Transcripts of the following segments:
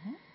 -hmm.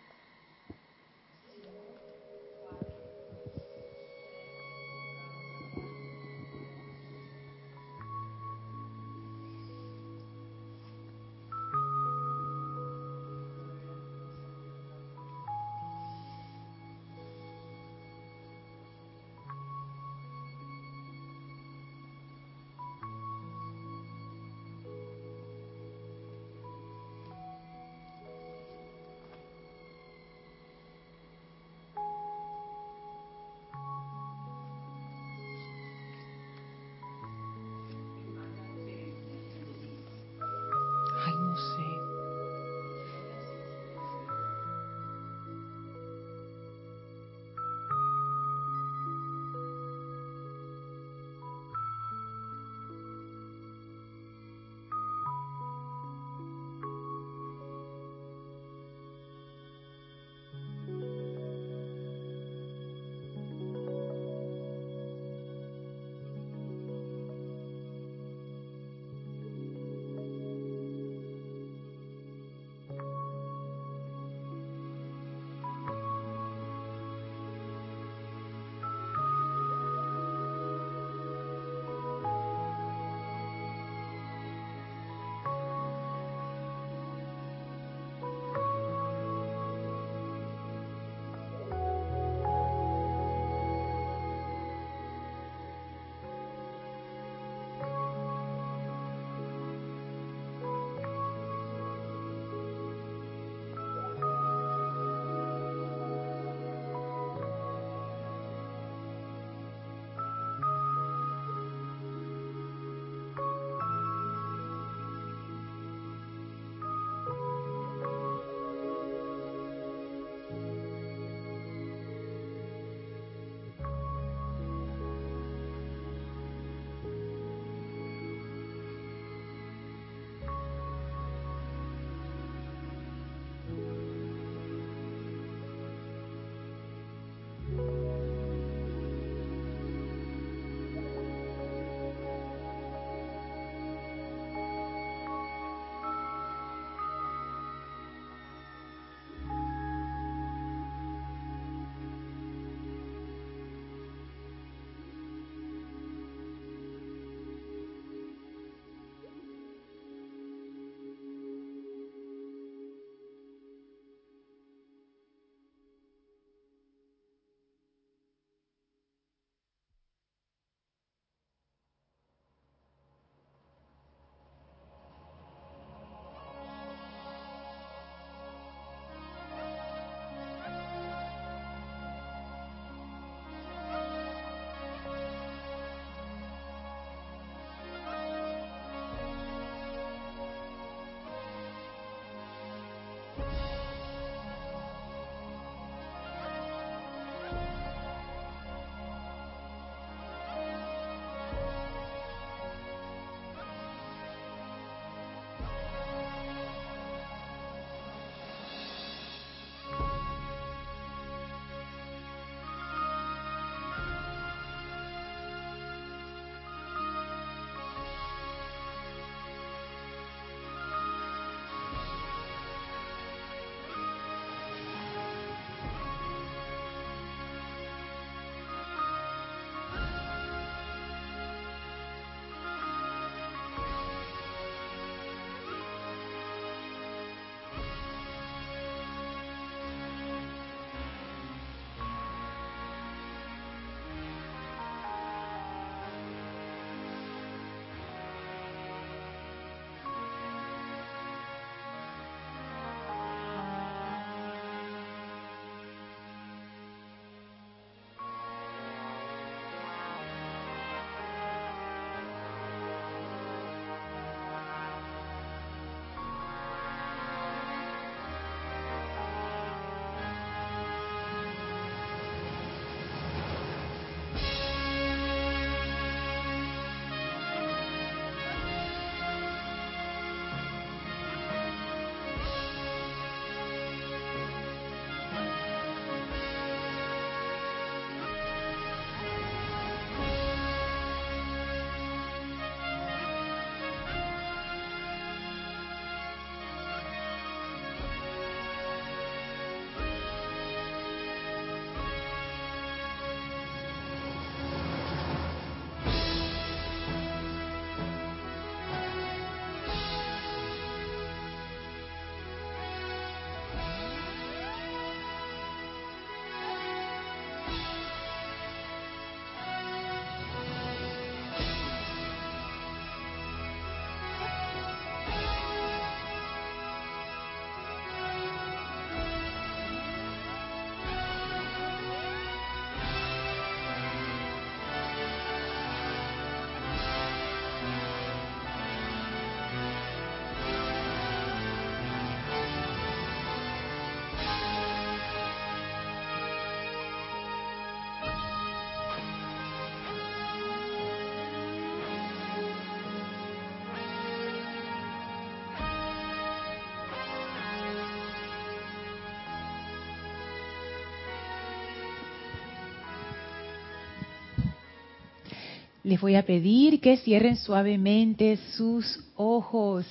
Les voy a pedir que cierren suavemente sus ojos,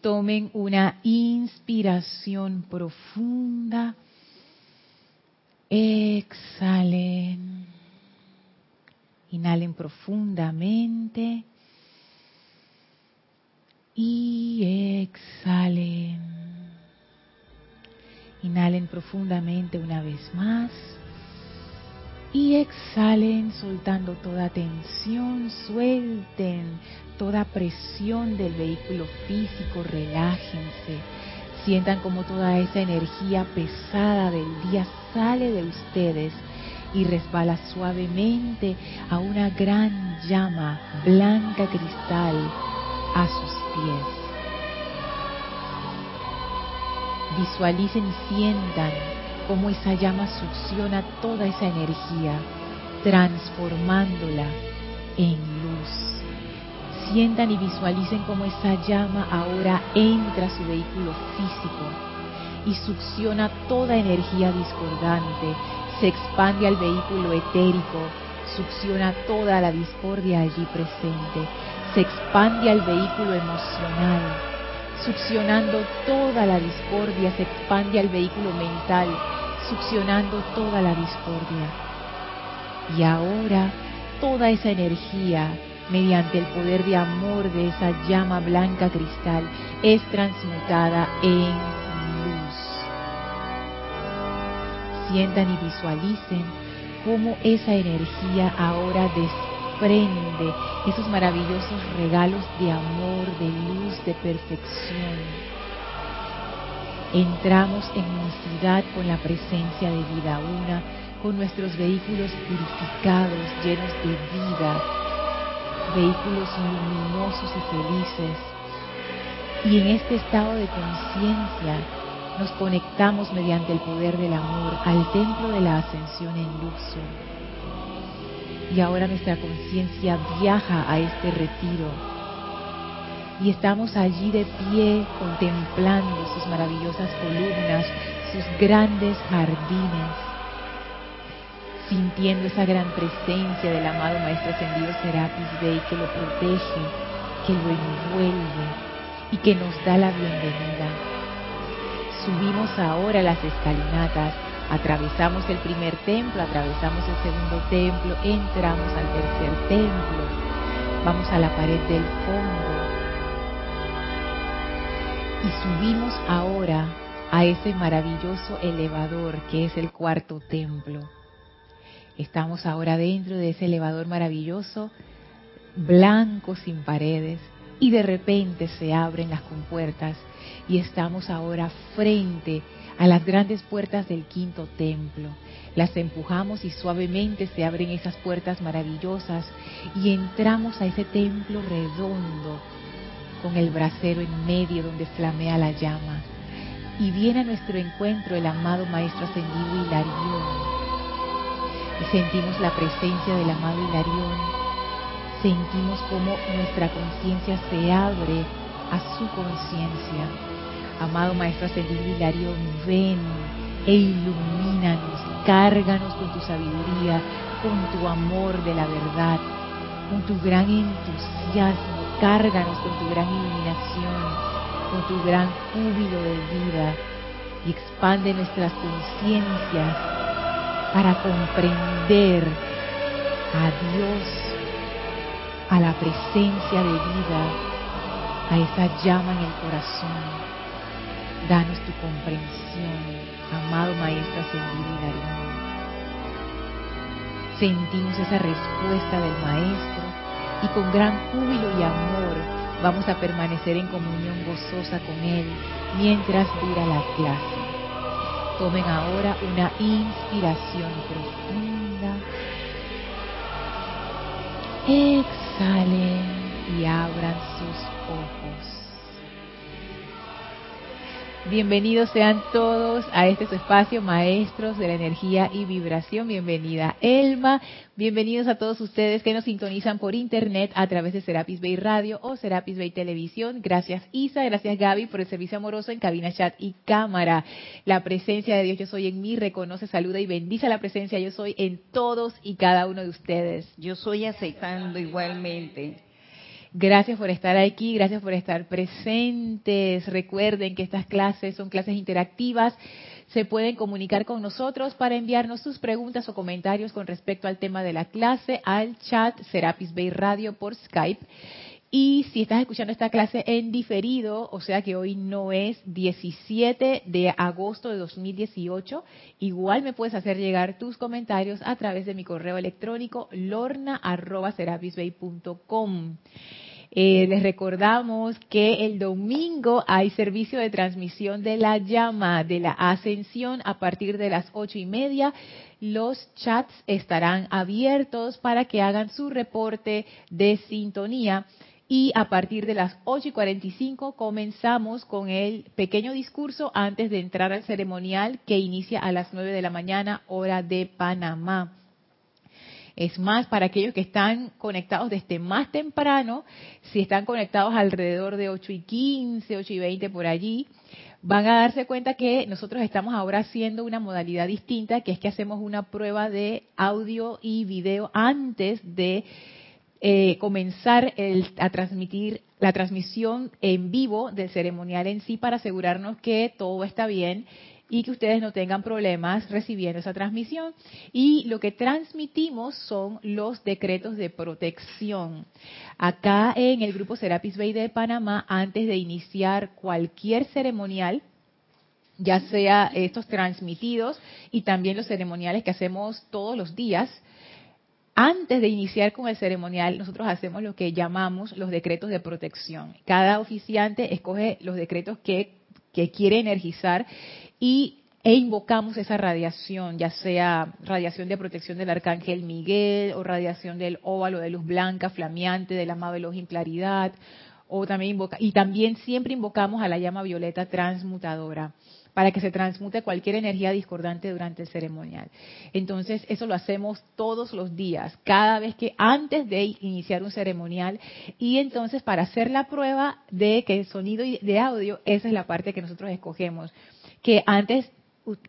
tomen una inspiración profunda, del vehículo físico, relájense. Sientan como toda esa energía pesada del día sale de ustedes y resbala suavemente a una gran llama blanca cristal a sus pies. Visualicen y sientan cómo esa llama succiona toda esa energía, transformándola en luz. Sientan y visualicen cómo esa llama ahora entra a su vehículo físico y succiona toda energía discordante, se expande al vehículo etérico, succiona toda la discordia allí presente, se expande al vehículo emocional, succionando toda la discordia, se expande al vehículo mental, succionando toda la discordia. Y ahora toda esa energía, mediante el poder de amor de esa llama blanca cristal, es transmutada en luz. Sientan y visualicen cómo esa energía ahora desprende esos maravillosos regalos de amor, de luz, de perfección entramos en unicidad con la presencia de vida una, con nuestros vehículos purificados, llenos de vida, vehículos luminosos y felices. Y en este estado de conciencia nos conectamos mediante el poder del amor al templo de la ascensión en Luxor. Y ahora nuestra conciencia viaja a este retiro y estamos allí de pie contemplando sus maravillosas columnas, sus grandes jardines, sintiendo esa gran presencia del amado Maestro Ascendido Serapis Bey que lo protege, que lo envuelve y que nos da la bienvenida. Subimos ahora las escalinatas, atravesamos el primer templo, atravesamos el segundo templo, entramos al tercer templo, vamos a la pared del fondo, y subimos ahora a ese maravilloso elevador que es el cuarto templo. Estamos ahora dentro de ese elevador maravilloso, blanco sin paredes, y de repente se abren las compuertas y estamos ahora frente a las grandes puertas del quinto templo. Las empujamos y suavemente se abren esas puertas maravillosas y entramos a ese templo redondo con el brasero en medio donde flamea la llama. Y viene a nuestro encuentro el amado Maestro Ascendido Hilarión. Y sentimos la presencia del amado Hilarión. Sentimos como nuestra conciencia se abre a su conciencia. Amado Maestro Ascendido Hilarión, ven e ilumínanos, cárganos con tu sabiduría, con tu amor de la verdad, con tu gran entusiasmo Cárganos con tu gran iluminación, con tu gran júbilo de vida y expande nuestras conciencias para comprender a Dios, a la presencia de vida, a esa llama en el corazón. Danos tu comprensión, amado Maestro Ascendido. Sentimos esa respuesta del Maestro y con gran júbilo y amor vamos a permanecer en comunión gozosa con Él mientras dura la clase. Tomen ahora una inspiración profunda. Exhalen y abran sus ojos. Bienvenidos sean todos a este espacio, maestros de la energía y vibración. Bienvenida Elma. Bienvenidos a todos ustedes que nos sintonizan por internet a través de Serapis Bay Radio o Serapis Bay Televisión. Gracias Isa, gracias Gaby por el servicio amoroso en cabina, chat y cámara. La presencia de Dios yo soy en mí reconoce, saluda y bendice la presencia yo soy en todos y cada uno de ustedes. Yo soy aceptando igualmente Gracias por estar aquí, gracias por estar presentes. Recuerden que estas clases son clases interactivas. Se pueden comunicar con nosotros para enviarnos sus preguntas o comentarios con respecto al tema de la clase al chat Serapis Bay Radio por Skype. Y si estás escuchando esta clase en diferido, o sea que hoy no es 17 de agosto de 2018, igual me puedes hacer llegar tus comentarios a través de mi correo electrónico lorna.serapisbay.com. Eh, les recordamos que el domingo hay servicio de transmisión de la llama de la ascensión a partir de las ocho y media. Los chats estarán abiertos para que hagan su reporte de sintonía. Y a partir de las ocho y 45 comenzamos con el pequeño discurso antes de entrar al ceremonial que inicia a las nueve de la mañana, hora de Panamá. Es más, para aquellos que están conectados desde más temprano, si están conectados alrededor de 8 y 15, 8 y 20 por allí, van a darse cuenta que nosotros estamos ahora haciendo una modalidad distinta, que es que hacemos una prueba de audio y video antes de eh, comenzar a transmitir la transmisión en vivo del ceremonial en sí para asegurarnos que todo está bien y que ustedes no tengan problemas recibiendo esa transmisión. Y lo que transmitimos son los decretos de protección. Acá en el grupo Serapis Bay de Panamá, antes de iniciar cualquier ceremonial, ya sea estos transmitidos y también los ceremoniales que hacemos todos los días, antes de iniciar con el ceremonial, nosotros hacemos lo que llamamos los decretos de protección. Cada oficiante escoge los decretos que, que quiere energizar y e invocamos esa radiación, ya sea radiación de protección del arcángel Miguel o radiación del óvalo de luz blanca flameante del amado Elohim claridad, o también invoca, y también siempre invocamos a la llama violeta transmutadora para que se transmute cualquier energía discordante durante el ceremonial. Entonces, eso lo hacemos todos los días, cada vez que antes de iniciar un ceremonial y entonces para hacer la prueba de que el sonido de audio, esa es la parte que nosotros escogemos que antes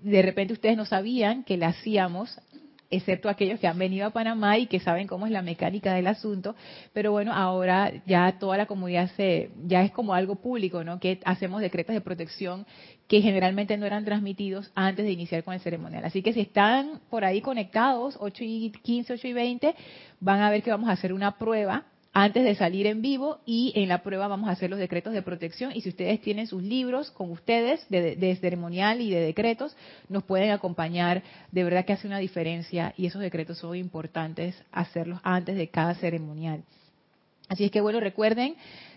de repente ustedes no sabían que la hacíamos, excepto aquellos que han venido a Panamá y que saben cómo es la mecánica del asunto, pero bueno, ahora ya toda la comunidad se, ya es como algo público, ¿no? Que hacemos decretos de protección que generalmente no eran transmitidos antes de iniciar con el ceremonial. Así que si están por ahí conectados, 8 y 15, 8 y 20, van a ver que vamos a hacer una prueba antes de salir en vivo y en la prueba vamos a hacer los decretos de protección y si ustedes tienen sus libros con ustedes de, ceremonial y de decretos, nos pueden acompañar. De verdad que hace una diferencia y esos decretos son importantes hacerlos antes de cada ceremonial. Así es que bueno, recuerden,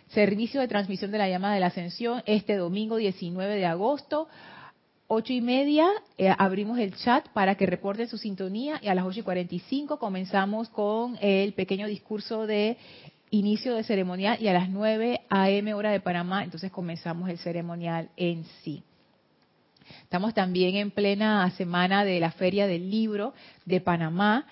servicio de transmisión de la llama de la ascensión este domingo 19 de agosto ocho y media eh, abrimos el chat para que reporten su sintonía y a las ocho y cuarenta y cinco comenzamos con el pequeño discurso de inicio de ceremonial y a las 9 a.m. hora de Panamá, entonces comenzamos el ceremonial en sí. Estamos también en plena semana de la Feria del Libro de Panamá.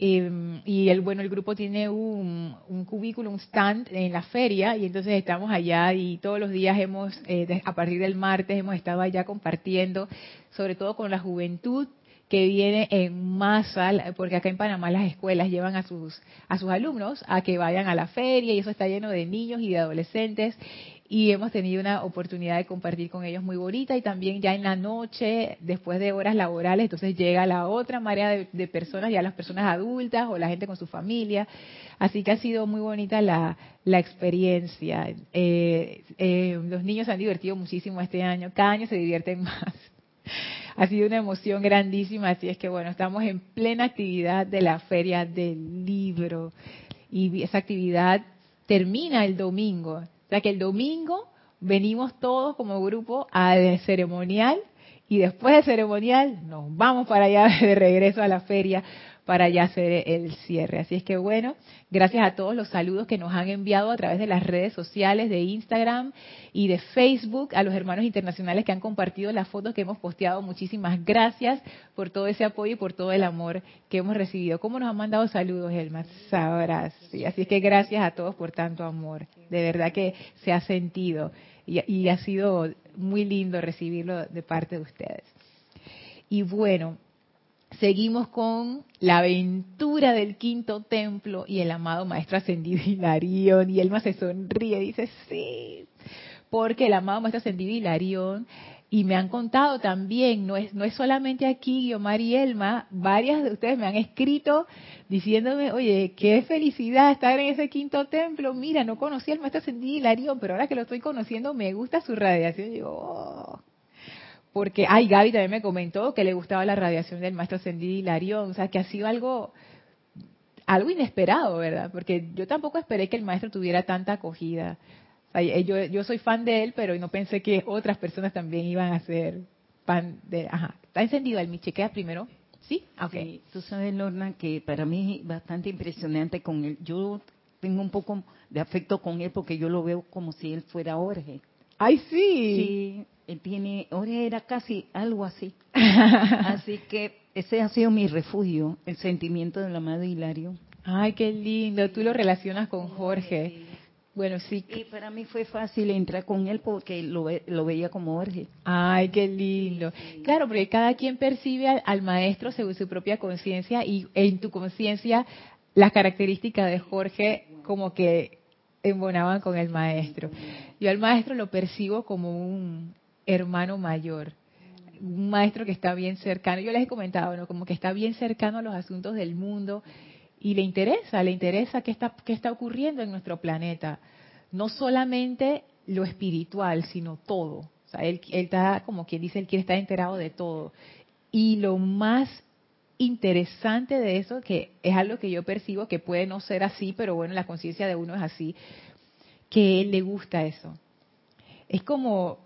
Em, y el bueno el grupo tiene un, un cubículo, un stand en la feria y entonces estamos allá y todos los días hemos, eh, a partir del martes hemos estado allá compartiendo, sobre todo con la juventud que viene en masa, porque acá en Panamá las escuelas llevan a sus, a sus alumnos a que vayan a la feria y eso está lleno de niños y de adolescentes y hemos tenido una oportunidad de compartir con ellos muy bonita y también ya en la noche, después de horas laborales, entonces llega la otra marea de, personas, ya las personas adultas o la gente con su familia. Así que ha sido muy bonita la, la experiencia. Eh, eh, los niños se han divertido muchísimo este año, cada año se divierten más ha sido una emoción grandísima, así es que bueno, estamos en plena actividad de la Feria del Libro y esa actividad termina el domingo. O sea que el domingo venimos todos como grupo al ceremonial y después del ceremonial nos vamos para allá de regreso a la feria para ya hacer el cierre. Así es que bueno, gracias a todos los saludos que nos han enviado a través de las redes sociales de Instagram y de Facebook, a los hermanos internacionales que han compartido las fotos que hemos posteado. Muchísimas gracias por todo ese apoyo y por todo el amor que hemos recibido. ¿Cómo nos han mandado saludos, Elma? Sabrás. Sí, así es que gracias a todos por tanto amor. De verdad que se ha sentido y, y ha sido muy lindo recibirlo de parte de ustedes. Y bueno, seguimos con la aventura del quinto templo y el amado maestro ascendido Hilarión. Y Elma se sonríe, dice, sí, porque el amado maestro ascendido Hilarión, y me han contado también, no es, no es solamente aquí Guiomar y Elma, varias de ustedes me han escrito diciéndome, oye, qué felicidad estar en ese quinto templo, mira, no conocía al maestro ascendido Hilarión, pero ahora que lo estoy conociendo me gusta su radiación. Y digo, oh, porque, ay, Gaby también me comentó que le gustaba la radiación del maestro ascendido Hilarión, o sea, que ha sido algo, algo inesperado, ¿verdad? Porque yo tampoco esperé que el maestro tuviera tanta acogida. Yo, yo soy fan de él, pero no pensé que otras personas también iban a ser fan de... Ajá, está encendido el mi primero. ¿Sí? Okay. Sí, tú sabes, Lorna, que para mí es bastante impresionante con él. Yo tengo un poco de afecto con él porque yo lo veo como si él fuera Jorge. ¡Ay, sí! Sí, él tiene, ahora era casi algo así. así que ese ha sido mi refugio, el sentimiento del amado Hilario. Ay, qué lindo, tú lo relacionas con Jorge. Bueno, sí. Y para mí fue fácil entrar con él porque lo, lo veía como Jorge. Ay, qué lindo. Claro, porque cada quien percibe al, al maestro según su propia conciencia y en tu conciencia las características de Jorge como que embonaban con el maestro. Yo al maestro lo percibo como un hermano mayor, un maestro que está bien cercano. Yo les he comentado, ¿no? Como que está bien cercano a los asuntos del mundo y le interesa, le interesa qué está, qué está ocurriendo en nuestro planeta. No solamente lo espiritual, sino todo. O sea, él, él está, como quien dice, él quiere estar enterado de todo. Y lo más interesante de eso, que es algo que yo percibo que puede no ser así, pero bueno, la conciencia de uno es así, que él le gusta eso. Es como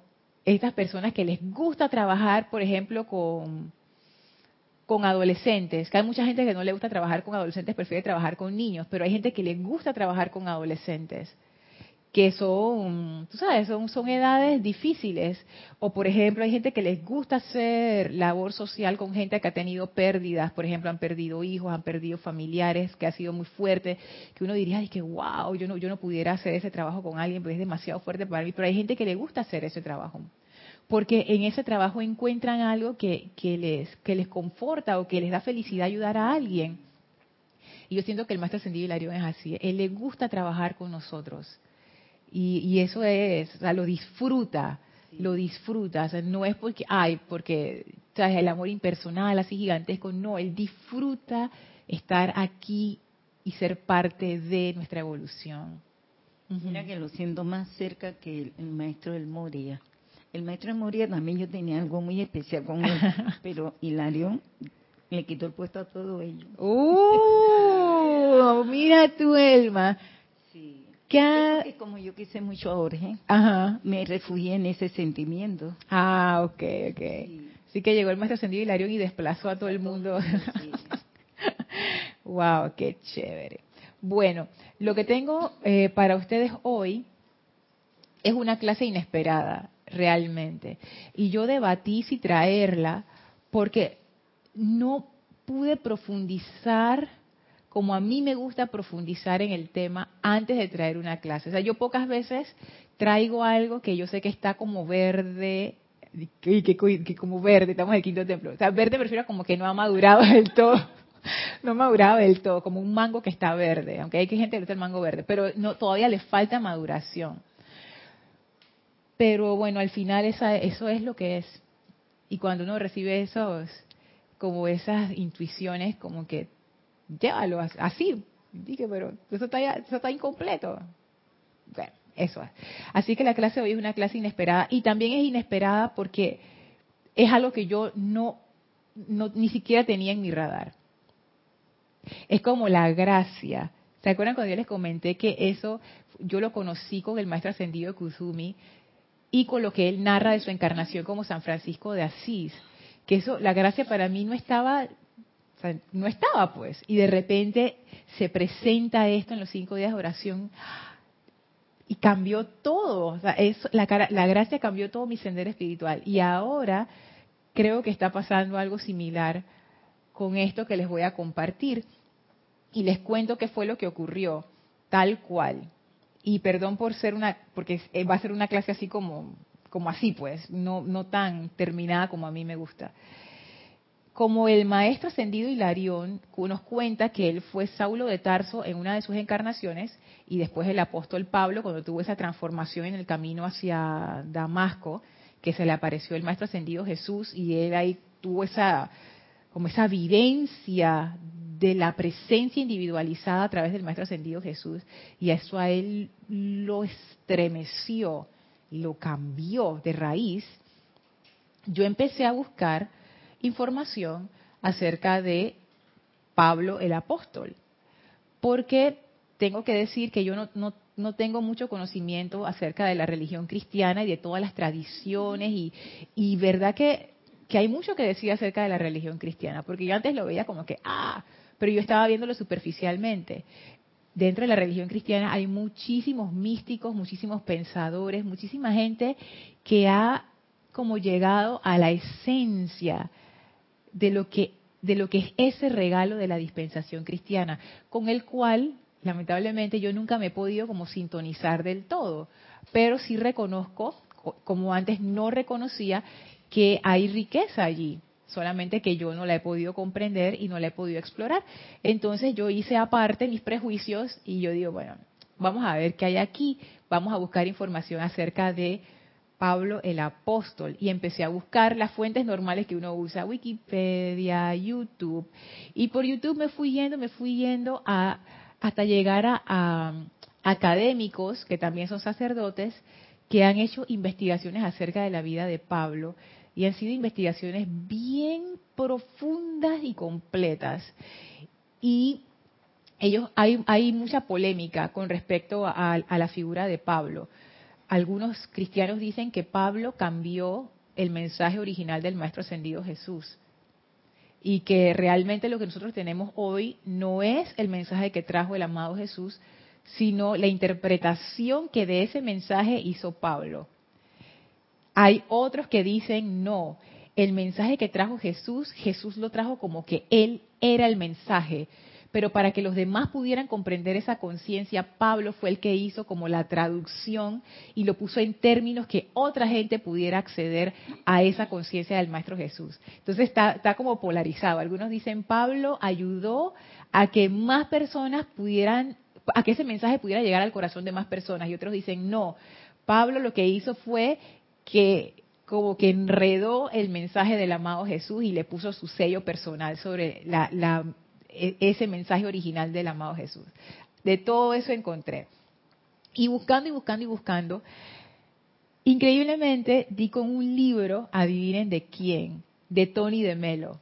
estas personas que les gusta trabajar, por ejemplo, con, con adolescentes, que hay mucha gente que no le gusta trabajar con adolescentes, prefiere trabajar con niños, pero hay gente que le gusta trabajar con adolescentes, que son, tú sabes, son, edades difíciles. O por ejemplo, hay gente que les gusta hacer labor social con gente que ha tenido pérdidas, por ejemplo, han perdido hijos, han perdido familiares, que ha sido muy fuerte, que uno diría, ay, que wow, yo no, yo no pudiera hacer ese trabajo con alguien, porque es demasiado fuerte para mí, pero hay gente que le gusta hacer ese trabajo porque en ese trabajo encuentran algo que, les, que les conforta o que les da felicidad ayudar a alguien. Y yo siento que el maestro ascendido Hilario es así. Él le gusta trabajar con nosotros. Y, y eso es, o sea, lo disfruta, lo disfruta. O sea, no es porque, ay, porque ¿sabes? el amor impersonal, así gigantesco. No, él disfruta estar aquí y ser parte de nuestra evolución. Mira que lo siento más cerca que el, el maestro del Moria. El maestro de Moria también yo tenía algo muy especial con él, pero Hilario le quitó el puesto a todo ello. ¡Uh! Mira tu Elma. Sí. ¿Qué Es que como yo quise mucho a Jorge, Ajá. me refugié en ese sentimiento. Ah, ok, ok. Sí. Así que llegó el maestro ascendido Hilarión y desplazó a todo el mundo. Sí. wow, qué chévere. Bueno, lo que tengo eh, para ustedes hoy es una clase inesperada, realmente. Y yo debatí si traerla porque no pude profundizar como a mí me gusta profundizar en el tema antes de traer una clase. O sea, yo pocas veces traigo algo que yo sé que está como verde, que, que- que como verde, estamos en el quinto templo. O sea, verde me refiero a como que no ha madurado del todo. No ha madurado del todo, como un mango que está verde, aunque hay gente que gusta el mango verde, pero no, todavía le falta maduración. Pero bueno, al final eso es lo que es. Y cuando uno recibe esos, como esas intuiciones, como que llévalo as- así. Dije, pero eso está, eso está incompleto. Bueno, eso es. Así que la clase de hoy es una clase inesperada y también es inesperada porque es algo que yo no, no ni siquiera tenía en mi radar. Es como la gracia. ¿Se acuerdan cuando yo les comenté que eso yo lo conocí con el maestro ascendido de Kuzumi y con lo que él narra de su encarnación como San Francisco de Asís? Que eso, la gracia para mí no estaba no estaba pues. Y de repente se presenta esto en los cinco días de oración y cambió todo. O sea, la, la gracia cambió todo mi sendero espiritual. Y ahora creo que está pasando algo similar con esto que les voy a compartir. Y les cuento qué fue lo que ocurrió, tal cual. Y perdón por ser una, porque va a ser una clase así como, como así pues, no, no tan terminada como a mí me gusta como el maestro ascendido Hilarión nos cuenta que él fue Saulo de Tarso en una de sus encarnaciones y después el apóstol Pablo cuando tuvo esa transformación en el camino hacia Damasco, que se le apareció el maestro ascendido Jesús y él ahí tuvo esa como esa vivencia de la presencia individualizada a través del maestro ascendido Jesús y eso a él lo estremeció, lo cambió de raíz. Yo empecé a buscar información acerca de Pablo el apóstol. Porque tengo que decir que yo no, no, tengo mucho conocimiento acerca de la religión cristiana y de todas las tradiciones y, y verdad que, que hay mucho que decir acerca de la religión cristiana, porque yo antes lo veía como que, ah, pero yo estaba viéndolo superficialmente. Dentro de la religión cristiana hay muchísimos místicos, muchísimos pensadores, muchísima gente que ha como llegado a la esencia de lo que de lo que es ese regalo de la dispensación cristiana, con el cual lamentablemente yo nunca me he podido como sintonizar del todo, pero sí reconozco, como antes no reconocía, que hay riqueza allí, solamente que yo no la he podido comprender y no la he podido explorar. Entonces yo hice aparte mis prejuicios y yo digo, bueno, vamos a ver qué hay aquí, vamos a buscar información acerca de Pablo el apóstol y empecé a buscar las fuentes normales que uno usa, Wikipedia, YouTube. Y por YouTube me fui yendo, me fui yendo a, hasta llegar a, académicos que también son sacerdotes que han hecho investigaciones acerca de la vida de Pablo y han sido investigaciones bien profundas y completas. Y ellos hay, hay mucha polémica con respecto a la figura de Pablo algunos cristianos dicen que Pablo cambió el mensaje original del Maestro Ascendido Jesús y que realmente lo que nosotros tenemos hoy no es el mensaje que trajo el amado Jesús, sino la interpretación que de ese mensaje hizo Pablo. Hay otros que dicen no, el mensaje que trajo Jesús, Jesús lo trajo como que Él era el mensaje pero para que los demás pudieran comprender esa conciencia, Pablo fue el que hizo como la traducción y lo puso en términos que otra gente pudiera acceder a esa conciencia del Maestro Jesús. Entonces está, está como polarizado. Algunos dicen, Pablo ayudó a que más personas pudieran, a que ese mensaje pudiera llegar al corazón de más personas. Y otros dicen, no, Pablo lo que hizo fue que como que enredó el mensaje del amado Jesús y le puso su sello personal sobre la, la, ese mensaje original del amado Jesús. De todo eso encontré. Y buscando y buscando y buscando, increíblemente di con un libro, adivinen de quién, de Tony de Melo.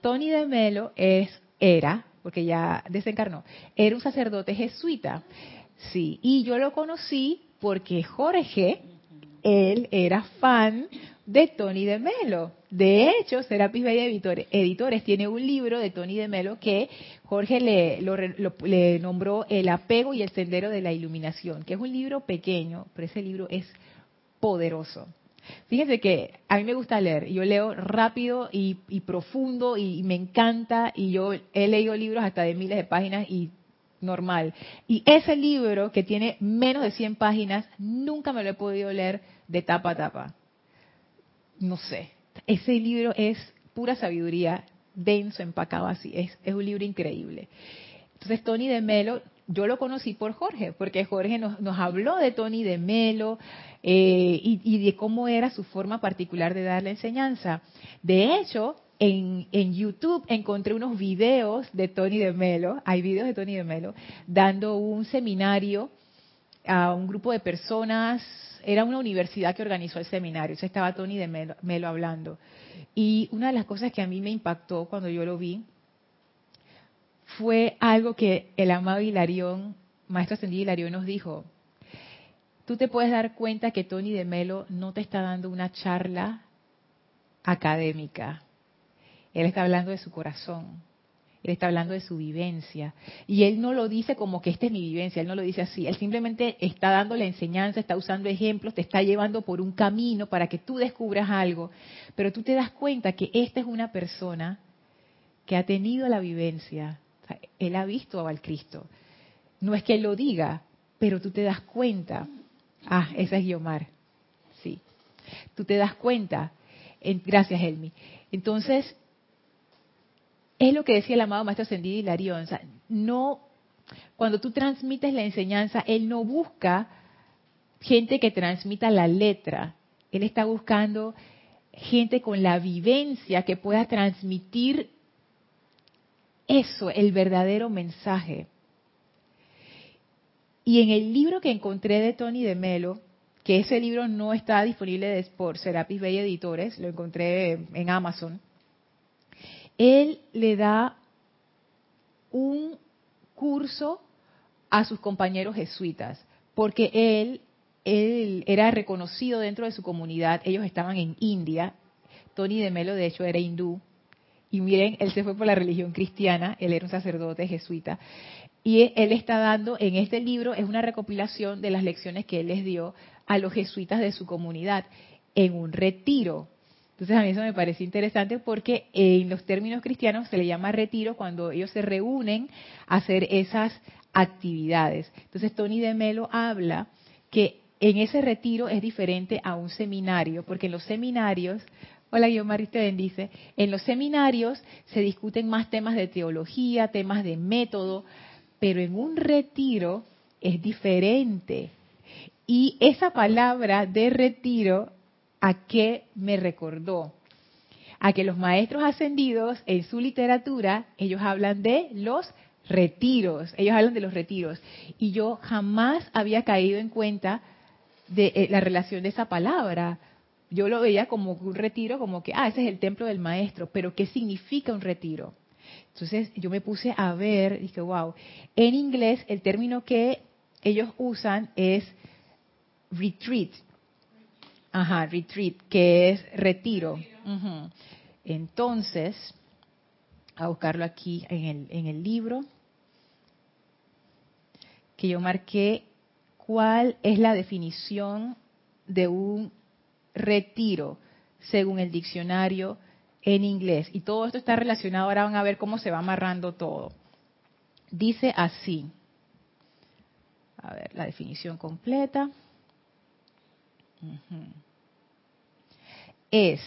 Tony de Melo es, era, porque ya desencarnó, era un sacerdote jesuita. Sí, y yo lo conocí porque Jorge, él era fan de Tony de Melo. De hecho, Serapis Bay Editores, Editores, tiene un libro de Tony de Melo que Jorge le, le nombró El apego y el sendero de la iluminación, que es un libro pequeño, pero ese libro es poderoso. Fíjense que a mí me gusta leer, yo leo rápido y, y, profundo y me encanta y yo he leído libros hasta de miles de páginas y normal. Y ese libro que tiene menos de 100 páginas, nunca me lo he podido leer de tapa a tapa no sé, ese libro es pura sabiduría, denso, empacado así, es, es un libro increíble. Entonces Tony de Melo, yo lo conocí por Jorge, porque Jorge nos, nos habló de Tony de Melo eh, y, y, de cómo era su forma particular de dar la enseñanza. De hecho, en, en, YouTube encontré unos videos de Tony de Melo, hay videos de Tony de Melo, dando un seminario a un grupo de personas era una universidad que organizó el seminario, se estaba Tony de Melo, hablando. Y una de las cosas que a mí me impactó cuando yo lo vi fue algo que el amado Hilarión, maestro ascendido Hilarión nos dijo. Tú te puedes dar cuenta que Tony de Melo no te está dando una charla académica. Él está hablando de su corazón. Él está hablando de su vivencia. Y él no lo dice como que esta es mi vivencia, él no lo dice así. Él simplemente está dando la enseñanza, está usando ejemplos, te está llevando por un camino para que tú descubras algo. Pero tú te das cuenta que esta es una persona que ha tenido la vivencia. él ha visto al Cristo. No es que él lo diga, pero tú te das cuenta. Ah, esa es Guiomar. Sí. Tú te das cuenta. gracias, Elmi. Entonces, es lo que decía el amado Maestro Ascendido Hilarión. O no, cuando tú transmites la enseñanza, él no busca gente que transmita la letra. Él está buscando gente con la vivencia que pueda transmitir eso, el verdadero mensaje. Y en el libro que encontré de Tony de Melo, que ese libro no está disponible por Serapis Bay Editores, lo encontré en Amazon, él le da un curso a sus compañeros jesuitas, porque él, era reconocido dentro de su comunidad, ellos estaban en India, Tony de Melo de hecho era hindú, y miren, él se fue por la religión cristiana, él era un sacerdote jesuita, y él está dando en este libro, es una recopilación de las lecciones que él les dio a los jesuitas de su comunidad en un retiro. Entonces a mí eso me parece interesante porque en los términos cristianos se le llama retiro cuando ellos se reúnen a hacer esas actividades. Entonces Tony de Melo habla que en ese retiro es diferente a un seminario, porque en los seminarios, hola Guiomar, te bendice, en los seminarios se discuten más temas de teología, temas de método, pero en un retiro es diferente. Y esa palabra de retiro ¿A qué me recordó? A que los maestros ascendidos en su literatura, ellos hablan de los retiros, ellos hablan de los retiros. Y yo jamás había caído en cuenta de eh, la relación de esa palabra. Yo lo veía como un retiro, como que, ah, ese es el templo del maestro, pero ¿qué significa un retiro? Entonces yo me puse a ver, dije, wow, en inglés el término que ellos usan es retreat, Ajá, retreat, que es retiro. Entonces, a buscarlo aquí en el, en el libro, que yo marqué cuál es la definición de un retiro según el diccionario en inglés. Y todo esto está relacionado, ahora van a ver cómo se va amarrando todo. Dice así, a ver, la definición completa es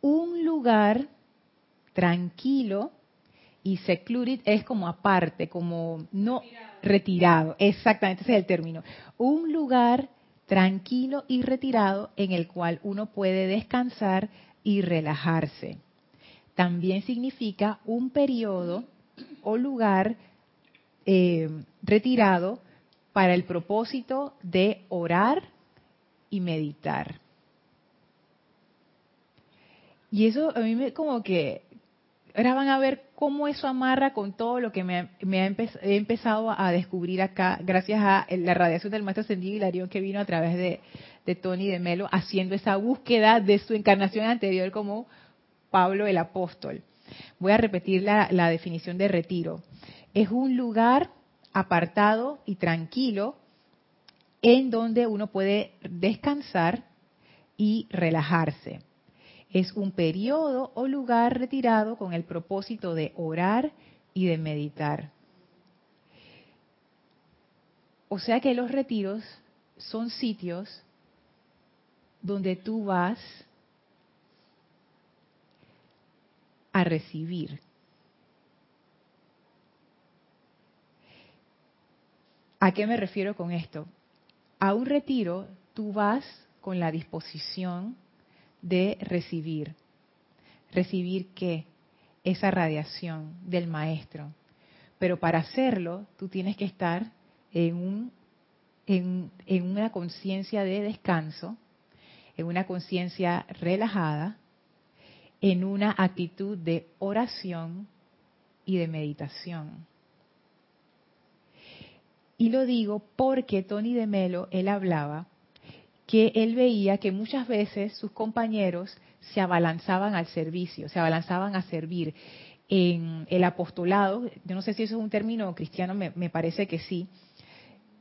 un lugar tranquilo y secluded es como aparte, como no retirado. Exactamente, ese es el término. Un lugar tranquilo y retirado en el cual uno puede descansar y relajarse. También significa un periodo o lugar eh, retirado para el propósito de orar y meditar. Y eso a mí me como que, ahora van a ver cómo eso amarra con todo lo que me, ha he empezado a descubrir acá, gracias a la radiación del maestro ascendido Hilarión que vino a través de, de Tony de Melo, haciendo esa búsqueda de su encarnación anterior como Pablo el apóstol. Voy a repetir la, la definición de retiro. Es un lugar apartado y tranquilo en donde uno puede descansar y relajarse. Es un periodo o lugar retirado con el propósito de orar y de meditar. O sea que los retiros son sitios donde tú vas a recibir. ¿A qué me refiero con esto? A un retiro tú vas con la disposición de recibir. ¿Recibir qué? Esa radiación del maestro. Pero para hacerlo tú tienes que estar en, un, en, en una conciencia de descanso, en una conciencia relajada, en una actitud de oración y de meditación. Y lo digo porque Tony de Melo, él hablaba que él veía que muchas veces sus compañeros se abalanzaban al servicio, se abalanzaban a servir en el apostolado, yo no sé si eso es un término cristiano, me, me parece que sí,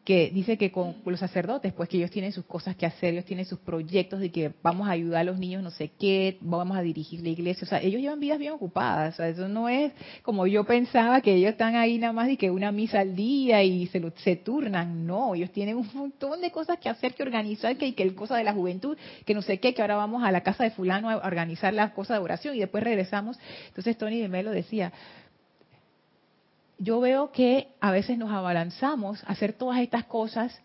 que dice que con los sacerdotes, pues que ellos tienen sus cosas que hacer, ellos tienen sus proyectos de que vamos a ayudar a los niños, no sé qué, vamos a dirigir la iglesia, o sea, ellos llevan vidas bien ocupadas, o sea, eso no es como yo pensaba que ellos están ahí nada más y que una misa al día y se, se turnan, no, ellos tienen un montón de cosas que hacer, que organizar, que, que el cosa de la juventud, que no sé qué, que ahora vamos a la casa de fulano a organizar las cosas de oración y después regresamos. Entonces Tony de Melo decía, yo veo que a veces nos abalanzamos a hacer todas estas cosas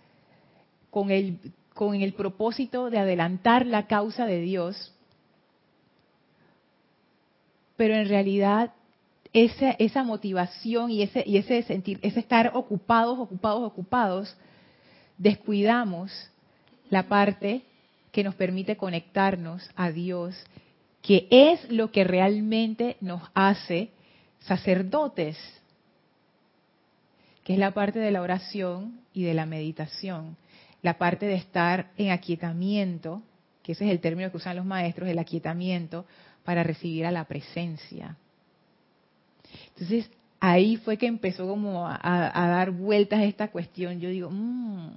con el, con el propósito de adelantar la causa de Dios, pero en realidad esa, esa motivación y ese, y ese sentir, ese estar ocupados, ocupados, ocupados, descuidamos la parte que nos permite conectarnos a Dios, que es lo que realmente nos hace sacerdotes que es la parte de la oración y de la meditación, la parte de estar en aquietamiento, que ese es el término que usan los maestros, el aquietamiento para recibir a la presencia. Entonces, ahí fue que empezó como a, dar vueltas esta cuestión. Yo digo, mmm,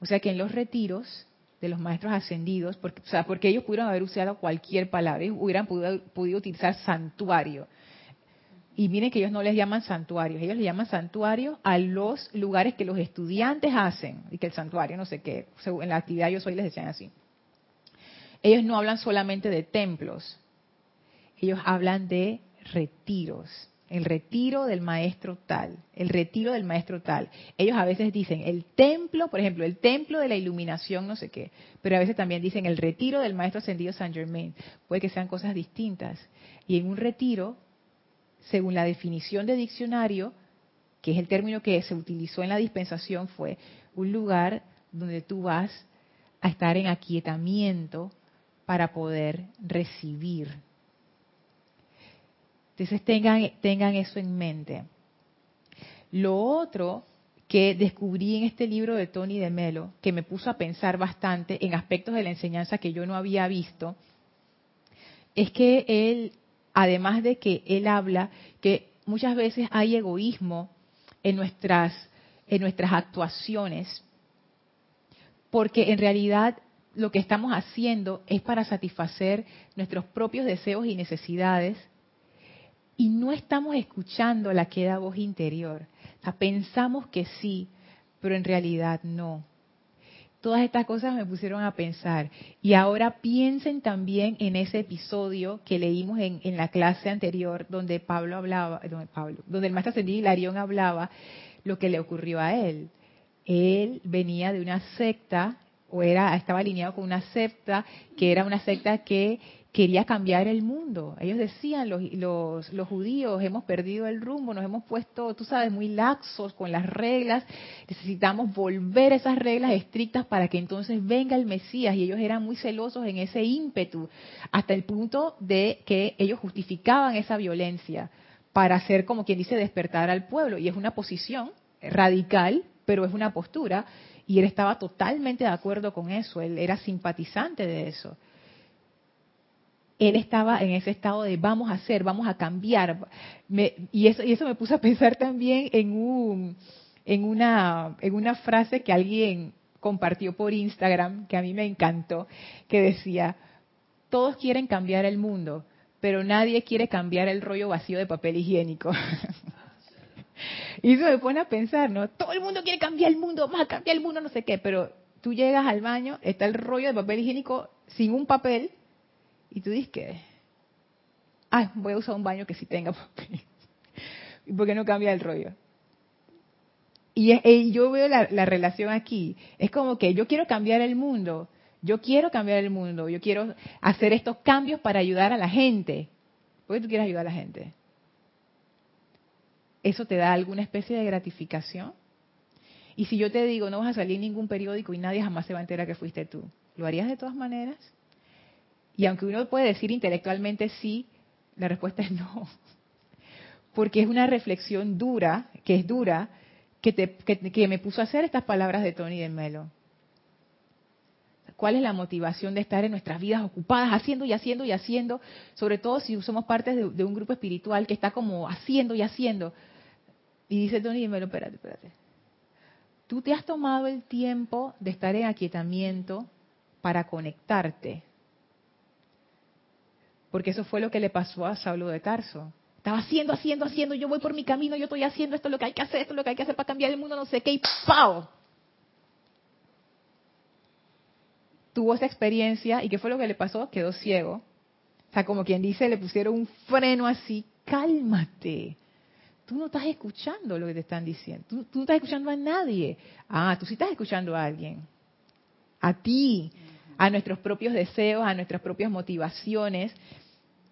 o sea que en los retiros de los maestros ascendidos, porque, o sea, porque ellos pudieron haber usado cualquier palabra, ellos hubieran podido utilizar santuario, y miren que ellos no les llaman santuarios, ellos le llaman santuarios a los lugares que los estudiantes hacen, y que el santuario no sé qué, en la actividad yo soy les decían así. Ellos no hablan solamente de templos, ellos hablan de retiros, el retiro del maestro tal, el retiro del maestro tal. Ellos a veces dicen el templo, por ejemplo, el templo de la iluminación, no sé qué, pero a veces también dicen el retiro del maestro ascendido San Germain. Puede que sean cosas distintas. Y en un retiro según la definición de diccionario, que es el término que se utilizó en la dispensación, fue un lugar donde tú vas a estar en aquietamiento para poder recibir. Entonces tengan, tengan eso en mente. Lo otro que descubrí en este libro de Tony de Melo, que me puso a pensar bastante en aspectos de la enseñanza que yo no había visto, es que él además de que él habla que muchas veces hay egoísmo en nuestras, en nuestras actuaciones, porque en realidad lo que estamos haciendo es para satisfacer nuestros propios deseos y necesidades y no estamos escuchando la que da voz interior. pensamos que sí, pero en realidad no todas estas cosas me pusieron a pensar. Y ahora piensen también en ese episodio que leímos en, la clase anterior donde Pablo hablaba, donde, Pablo, donde el maestro ascendido hablaba lo que le ocurrió a él. Él venía de una secta o era estaba alineado con una secta que era una secta que quería cambiar el mundo. Ellos decían, los, judíos, hemos perdido el rumbo, nos hemos puesto, tú sabes, muy laxos con las reglas, necesitamos volver esas reglas estrictas para que entonces venga el Mesías. Y ellos eran muy celosos en ese ímpetu, hasta el punto de que ellos justificaban esa violencia para hacer, como quien dice, despertar al pueblo. Y es una posición radical, pero es una postura. Y él estaba totalmente de acuerdo con eso, él era simpatizante de eso él estaba en ese estado de vamos a hacer, vamos a cambiar. y, eso, y eso me puso a pensar también en, un, en, una, en una frase que alguien compartió por Instagram, que a mí me encantó, que decía, todos quieren cambiar el mundo, pero nadie quiere cambiar el rollo vacío de papel higiénico. y eso me pone a pensar, ¿no? Todo el mundo quiere cambiar el mundo, a cambiar el mundo, no sé qué, pero tú llegas al baño, está el rollo de papel higiénico sin un papel, y tú dices que, ah, voy a usar un baño que sí tenga papel. ¿Y por qué no cambia el rollo? Y, yo veo la, relación aquí. Es como que yo quiero cambiar el mundo. Yo quiero cambiar el mundo. Yo quiero hacer estos cambios para ayudar a la gente. ¿Por qué tú quieres ayudar a la gente? ¿Eso te da alguna especie de gratificación? Y si yo te digo, no vas a salir en ningún periódico y nadie jamás se va a enterar que fuiste tú, ¿lo harías de todas maneras? Y aunque uno puede decir intelectualmente sí, la respuesta es no. Porque es una reflexión dura, que es dura, que, me puso a hacer estas palabras de Tony de Melo. cuál es la motivación de estar en nuestras vidas ocupadas, haciendo y haciendo y haciendo, sobre todo si somos parte de, un grupo espiritual que está como haciendo y haciendo. Y dice Tony, dímelo, espérate, espérate. Tú te has tomado el tiempo de estar en aquietamiento para conectarte. Porque eso fue lo que le pasó a Saulo de Tarso. Estaba haciendo, haciendo, haciendo, yo voy por mi camino, yo estoy haciendo esto es lo que hay que hacer, esto es lo que hay que hacer para cambiar el mundo, no sé qué, y ¡pau! Tuvo esa experiencia y ¿qué fue lo que le pasó? Quedó ciego. O sea, como quien dice, le pusieron un freno así, cálmate. Tú no estás escuchando lo que te están diciendo. Tú, tú no estás escuchando a nadie. Ah, tú sí estás escuchando a alguien. A ti, a nuestros propios deseos, a nuestras propias motivaciones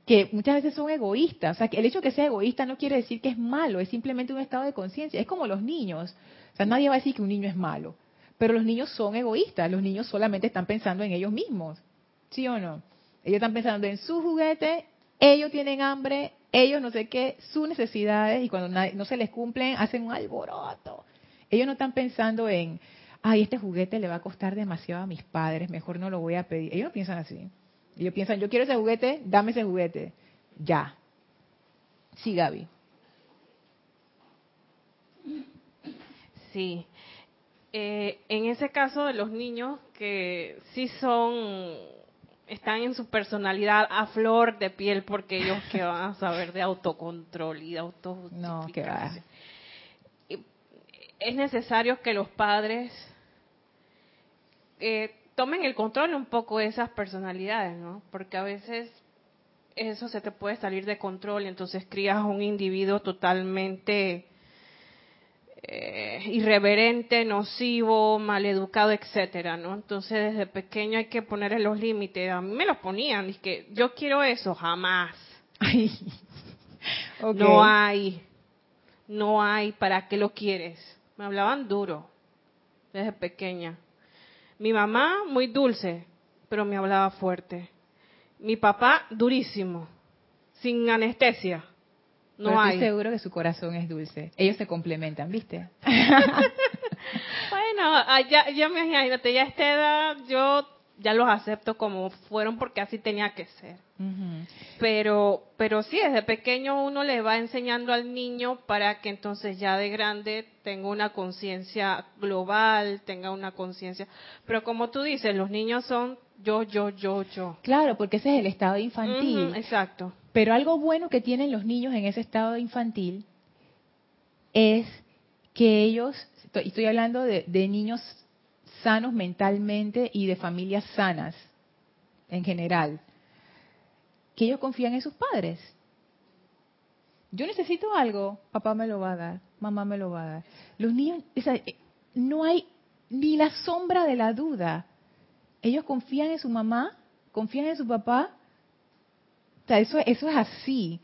que muchas veces son egoístas. O sea, que el hecho de que sea egoísta no quiere decir que es malo, es simplemente un estado de conciencia. Es como los niños. O sea, nadie va a decir que un niño es malo. Pero los niños son egoístas, los niños solamente están pensando en ellos mismos. ¿Sí o no? Ellos están pensando en su juguete, ellos tienen hambre, ellos no sé qué, sus necesidades, y cuando no se les cumplen, hacen un alboroto. Ellos no están pensando en, ay, este juguete le va a costar demasiado a mis padres, mejor no lo voy a pedir. Ellos no piensan así. Ellos piensan, yo quiero ese juguete, dame ese juguete. Ya. Sí, Gaby. Sí. Eh, en ese caso de los niños que sí son, están en su personalidad a flor de piel porque ellos que van a saber de autocontrol y de autojustificación. No, que va. Es necesario que los padres eh, tomen el control un poco de esas personalidades, ¿no? Porque a veces eso se te puede salir de control y entonces crías un individuo totalmente eh, irreverente, nocivo, maleducado, etcétera, ¿no? Entonces desde pequeño hay que ponerle los límites. A mí me los ponían, es que yo quiero eso, jamás. No hay, no hay, ¿para qué lo quieres? Me hablaban duro desde pequeña. Mi mamá, muy dulce, pero me hablaba fuerte. Mi papá, durísimo, sin anestesia. No pero estoy seguro que su corazón es dulce. Ellos se complementan, ¿viste? bueno, ya, ya me imagínate, ya a esta edad yo ya los acepto como fueron porque así tenía que ser. Pero, pero sí, desde pequeño uno le va enseñando al niño para que entonces ya de grande tenga una conciencia global, tenga una conciencia. Pero como tú dices, los niños son yo, yo, yo, yo. Claro, porque ese es el estado infantil. exacto. Pero algo bueno que tienen los niños en ese estado infantil es que ellos, estoy, estoy hablando de, de niños sanos mentalmente y de familias sanas en general que ellos confían en sus padres. Yo necesito algo, papá me lo va a dar, mamá me lo va a dar. Los niños, eh, no hay ni la sombra de la duda. Ellos confían en su mamá, confían en su papá. O sea, eso, eso es así.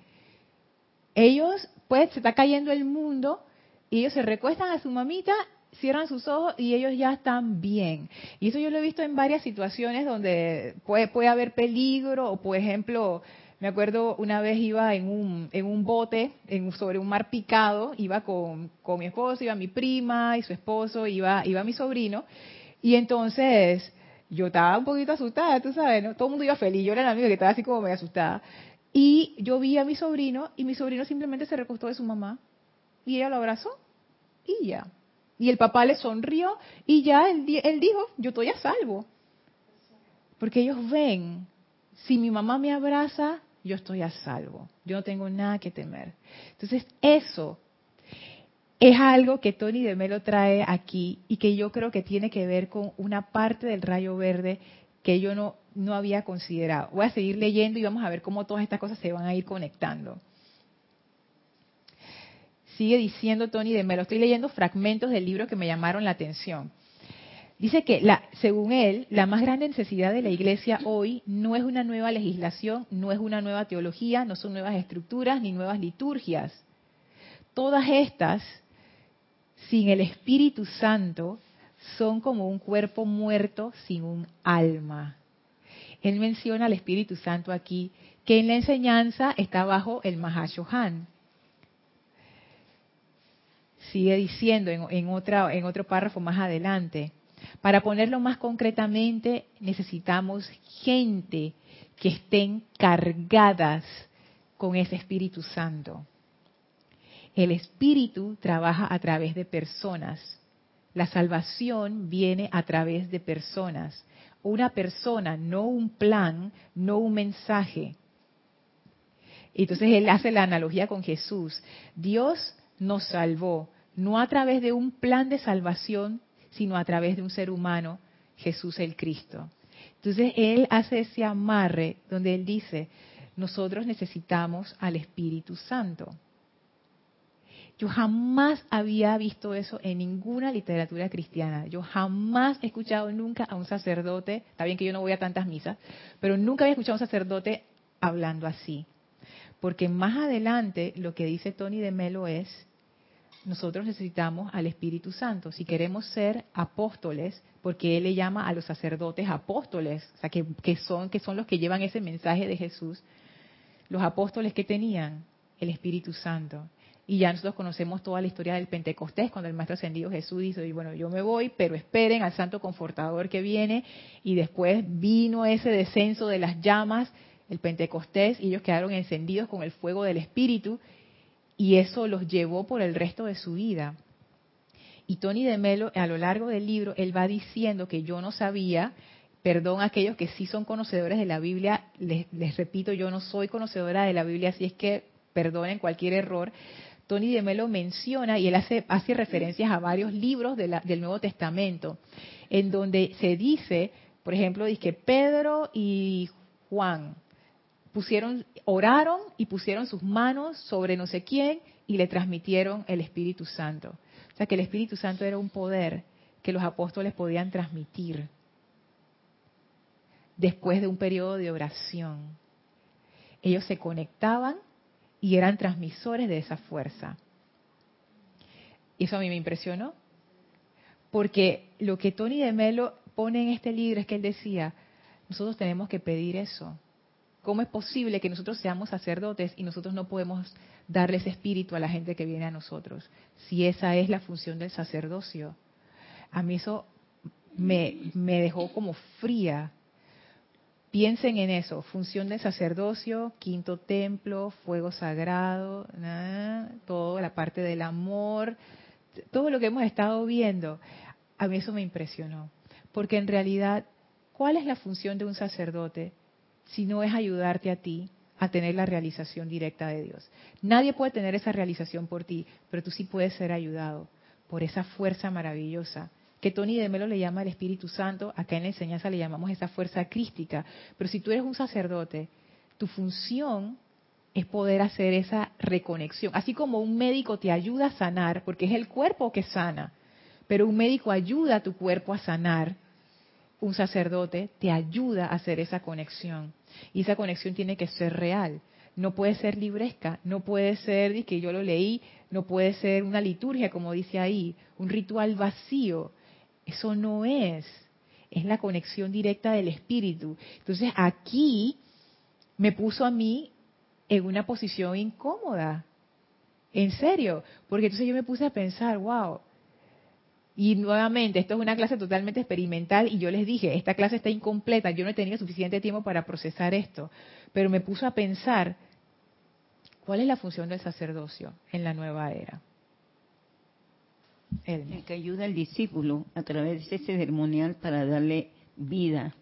Ellos, pues, se está cayendo el mundo y ellos se recuestan a su mamita cierran sus ojos y ellos ya están bien. Y eso yo lo he visto en varias situaciones donde puede, puede haber peligro o, por ejemplo, me acuerdo una vez iba en un, en un bote en, sobre un mar picado, iba con, con, mi esposo, iba mi prima y su esposo, iba, iba mi sobrino, y entonces yo estaba un poquito asustada, tú sabes, ¿no? Todo el mundo iba feliz, yo era la amiga que estaba así como medio asustada. Y yo vi a mi sobrino y mi sobrino simplemente se recostó de su mamá y ella lo abrazó y ya. Y el papá le sonrió y ya él, él dijo, yo estoy a salvo. Porque ellos ven, si mi mamá me abraza, yo estoy a salvo. Yo no tengo nada que temer. Entonces, eso es algo que Tony de Melo trae aquí y que yo creo que tiene que ver con una parte del rayo verde que yo no, no había considerado. Voy a seguir leyendo y vamos a ver cómo todas estas cosas se van a ir conectando sigue diciendo Tony de Melo. Estoy leyendo fragmentos del libro que me llamaron la atención. Dice que, la, según él, la más grande necesidad de la Iglesia hoy no es una nueva legislación, no es una nueva teología, no son nuevas estructuras ni nuevas liturgias. Todas estas, sin el Espíritu Santo, son como un cuerpo muerto sin un alma. Él menciona al Espíritu Santo aquí, que en la enseñanza está bajo el Mahashohan sigue diciendo en, otro párrafo más adelante, Para ponerlo más concretamente, necesitamos gente que estén cargadas con ese Espíritu Santo. El Espíritu trabaja a través de personas. La salvación viene a través de personas. Una persona, no un plan, no un mensaje. Entonces él hace la analogía con Jesús. Dios nos salvó, no a través de un plan de salvación, sino a través de un ser humano, Jesús el Cristo. Entonces él hace ese amarre donde él dice, nosotros necesitamos al Espíritu Santo. Yo jamás había visto eso en ninguna literatura cristiana. Yo jamás he escuchado nunca a un sacerdote, está bien que yo no voy a tantas misas, pero nunca había escuchado a un sacerdote hablando así. Porque más adelante lo que dice Tony de Melo es, nosotros necesitamos al Espíritu Santo. Si queremos ser apóstoles, porque Él le llama a los sacerdotes apóstoles, o sea, que, son, que son los que llevan ese mensaje de Jesús, los apóstoles que tenían el Espíritu Santo. Y ya nosotros conocemos toda la historia del Pentecostés, cuando el Maestro Ascendido Jesús dice, bueno, yo me voy, pero esperen al Santo Confortador que viene. Y después vino ese descenso de las llamas, el Pentecostés, y ellos quedaron encendidos con el fuego del Espíritu, y eso los llevó por el resto de su vida. Y Tony de Melo, a lo largo del libro, él va diciendo que yo no sabía, perdón a aquellos que sí son conocedores de la Biblia, les, repito, yo no soy conocedora de la Biblia, así es que perdonen cualquier error, Tony de Melo menciona y él hace, hace referencias a varios libros del Nuevo Testamento, en donde se dice, por ejemplo, dice que Pedro y Juan pusieron, oraron y pusieron sus manos sobre no sé quién y le transmitieron el Espíritu Santo. O sea que el Espíritu Santo era un poder que los apóstoles podían transmitir después de un periodo de oración. Ellos se conectaban y eran transmisores de esa fuerza. Y eso a mí me impresionó, porque lo que Tony de Melo pone en este libro es que él decía, nosotros tenemos que pedir eso. ¿Cómo es posible que nosotros seamos sacerdotes y nosotros no podemos darle ese espíritu a la gente que viene a nosotros? Si esa es la función del sacerdocio. A mí eso me, me dejó como fría, Piensen en eso, función del sacerdocio, quinto templo, fuego sagrado, toda la parte del amor, todo lo que hemos estado viendo. A mí eso me impresionó, porque en realidad, ¿cuál es la función de un sacerdote si no es ayudarte a ti a tener la realización directa de Dios? Nadie puede tener esa realización por ti, pero tú sí puedes ser ayudado por esa fuerza maravillosa que Tony de Melo le llama el Espíritu Santo, acá en la enseñanza le llamamos esa fuerza crística. Pero si tú eres un sacerdote, tu función es poder hacer esa reconexión. Así como un médico te ayuda a sanar, porque es el cuerpo que sana, pero un médico ayuda a tu cuerpo a sanar, un sacerdote te ayuda a hacer esa conexión. Y esa conexión tiene que ser real. No puede ser libresca, no puede ser que yo lo leí, no puede ser una liturgia, como dice ahí, un ritual vacío. Eso no es, es la conexión directa del espíritu. Entonces aquí me puso a mí en una posición incómoda. En serio, porque entonces yo me puse a pensar, wow. Y nuevamente, esto es una clase totalmente experimental y yo les dije, esta clase está incompleta, yo no he tenido suficiente tiempo para procesar esto, pero me puso a pensar, ¿cuál es la función del sacerdocio en la nueva era? El que ayuda al discípulo a través de ese ceremonial para darle vida,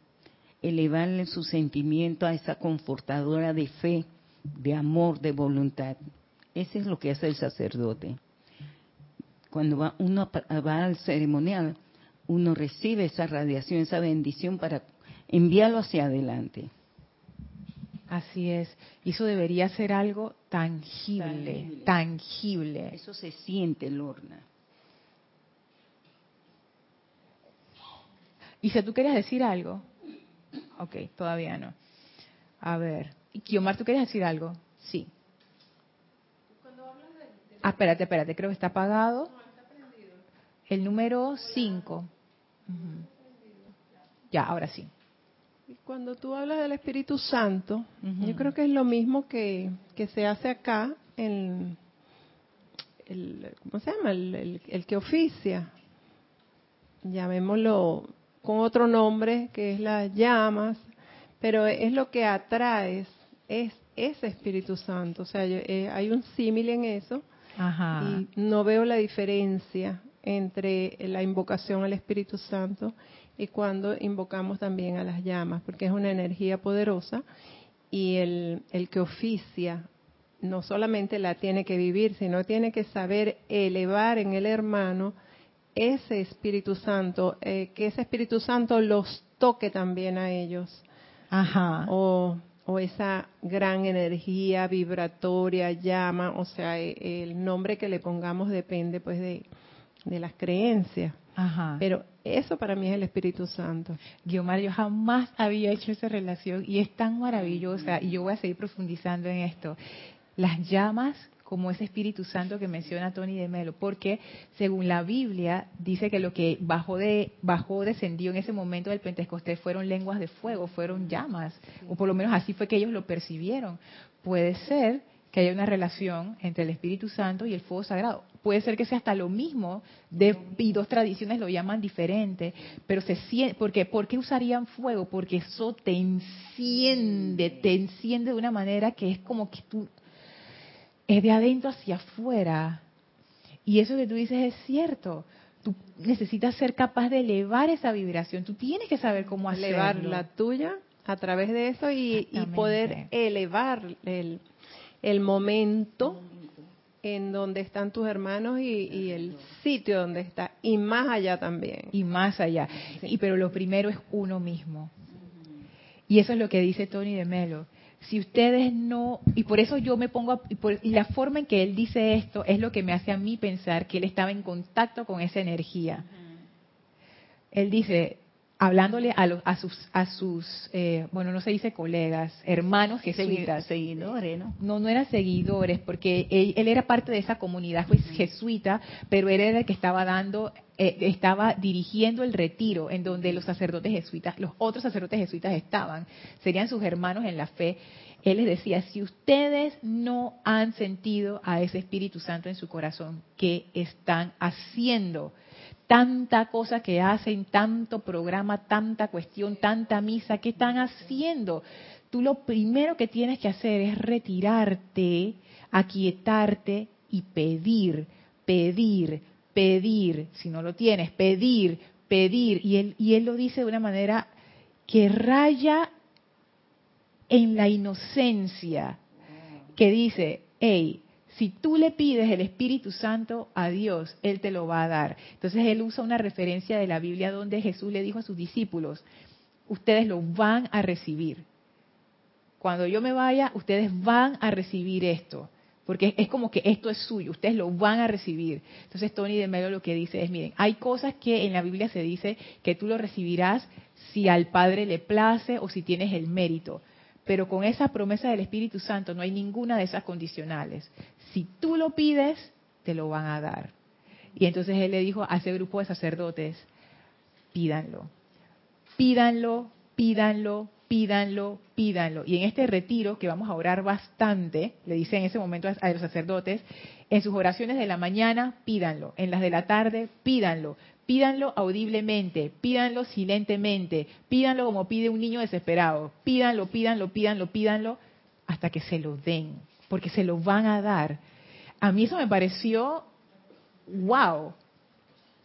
elevarle su sentimiento a esa confortadora de fe, de amor, de voluntad. Eso es lo que hace el sacerdote. Cuando va, uno va al ceremonial, uno recibe esa radiación, esa bendición para enviarlo hacia adelante. Así es. Y eso debería ser algo tangible, tangible. tangible. Eso se siente, Lorna. Y si tú querías decir algo. Ok, todavía no. A ver. Kiomar, ¿tú querías decir algo? Sí. Ah, espérate, espérate, creo que está apagado. El número 5. Ya, ahora sí. Cuando tú hablas del Espíritu Santo, yo creo que es lo mismo que, que se hace acá en el, ¿cómo se llama? el que oficia, llamémoslo con otro nombre, que es las llamas, pero es lo que atraes, es ese Espíritu Santo. O sea, eh, hay un símil en eso y no veo la diferencia entre la invocación al Espíritu Santo y cuando invocamos también a las llamas, porque es una energía poderosa y el, el que oficia no solamente la tiene que vivir, sino tiene que saber elevar en el hermano ese Espíritu Santo, eh, que ese Espíritu Santo los toque también a ellos. Ajá. O, o esa gran energía vibratoria, llama, o sea, e, el nombre que le pongamos depende pues de, de las creencias. Ajá. Pero eso para mí es el Espíritu Santo. Guiomar, yo jamás había hecho esa relación y es tan maravillosa y yo voy a seguir profundizando en esto. Las llamas como ese Espíritu Santo que menciona Tony de Melo, porque según la Biblia dice que lo que bajó de bajó descendió en ese momento del Pentecostés fueron lenguas de fuego, fueron llamas, o por lo menos así fue que ellos lo percibieron. Puede ser que haya una relación entre el Espíritu Santo y el fuego sagrado. Puede ser que sea hasta lo mismo, de, y dos tradiciones lo llaman diferente, pero se siente, porque, ¿por qué usarían fuego? Porque eso te enciende, te enciende de una manera que es como que tú es de adentro hacia afuera. Y eso que tú dices es cierto. Tú necesitas ser capaz de elevar esa vibración. Tú tienes que saber cómo hacerlo. Elevar la tuya a través de eso y, poder elevar el, el, momento en donde están tus hermanos y, el sitio donde está y más allá también. Y más allá. Y pero lo primero es uno mismo. Y eso es lo que dice Tony de Melo. Si ustedes no, y por eso yo me pongo, y, la forma en que él dice esto es lo que me hace a mí pensar que él estaba en contacto con esa energía. Él dice, hablándole a, a sus, a sus eh, bueno, no se dice colegas, hermanos jesuitas. Seguidores, ¿no? No, no eran seguidores, porque él, era parte de esa comunidad jesuita, pero él era el que estaba dando, eh, estaba dirigiendo el retiro en donde los sacerdotes jesuitas, los otros sacerdotes jesuitas estaban, serían sus hermanos en la fe. Él les decía, si ustedes no han sentido a ese Espíritu Santo en su corazón, ¿qué están haciendo? Tanta cosa que hacen, tanto programa, tanta cuestión, tanta misa, ¿qué están haciendo? Tú lo primero que tienes que hacer es retirarte, aquietarte y pedir, pedir, pedir, si no lo tienes, pedir, pedir. Y él, y él lo dice de una manera que raya en la inocencia, que dice, hey, si tú le pides el Espíritu Santo a Dios, Él te lo va a dar. Entonces Él usa una referencia de la Biblia donde Jesús le dijo a sus discípulos, ustedes lo van a recibir. Cuando yo me vaya, ustedes van a recibir esto. Porque es como que esto es suyo, ustedes lo van a recibir. Entonces Tony de Melo lo que dice es, miren, hay cosas que en la Biblia se dice que tú lo recibirás si al Padre le place o si tienes el mérito. Pero con esa promesa del Espíritu Santo no hay ninguna de esas condicionales. Si tú lo pides, te lo van a dar. Y entonces él le dijo a ese grupo de sacerdotes, pídanlo, pídanlo, pídanlo, pídanlo, pídanlo. Y en este retiro, que vamos a orar bastante, le dice en ese momento a los sacerdotes, en sus oraciones de la mañana, pídanlo, en las de la tarde, pídanlo, Pídanlo audiblemente, pídanlo silentemente, pídanlo como pide un niño desesperado. Pídanlo, pídanlo, pídanlo, pídanlo, hasta que se lo den, porque se lo van a dar. A mí eso me pareció, wow.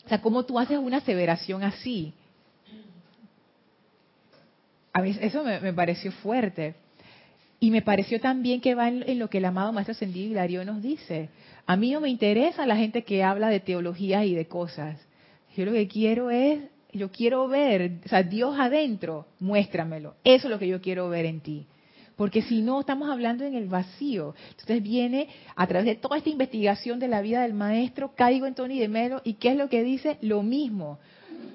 O sea, ¿cómo tú haces una aseveración así? A mí eso me, pareció fuerte. Y me pareció también que va en, lo que el amado Maestro Ascendido Hilario nos dice. A mí no me interesa la gente que habla de teología y de cosas. Yo lo que quiero es, yo quiero ver, o sea, Dios adentro, muéstramelo. Eso es lo que yo quiero ver en ti. Porque si no, estamos hablando en el vacío. Entonces viene a través de toda esta investigación de la vida del maestro, caigo en Tony de Melo, y ¿qué es lo que dice? Lo mismo.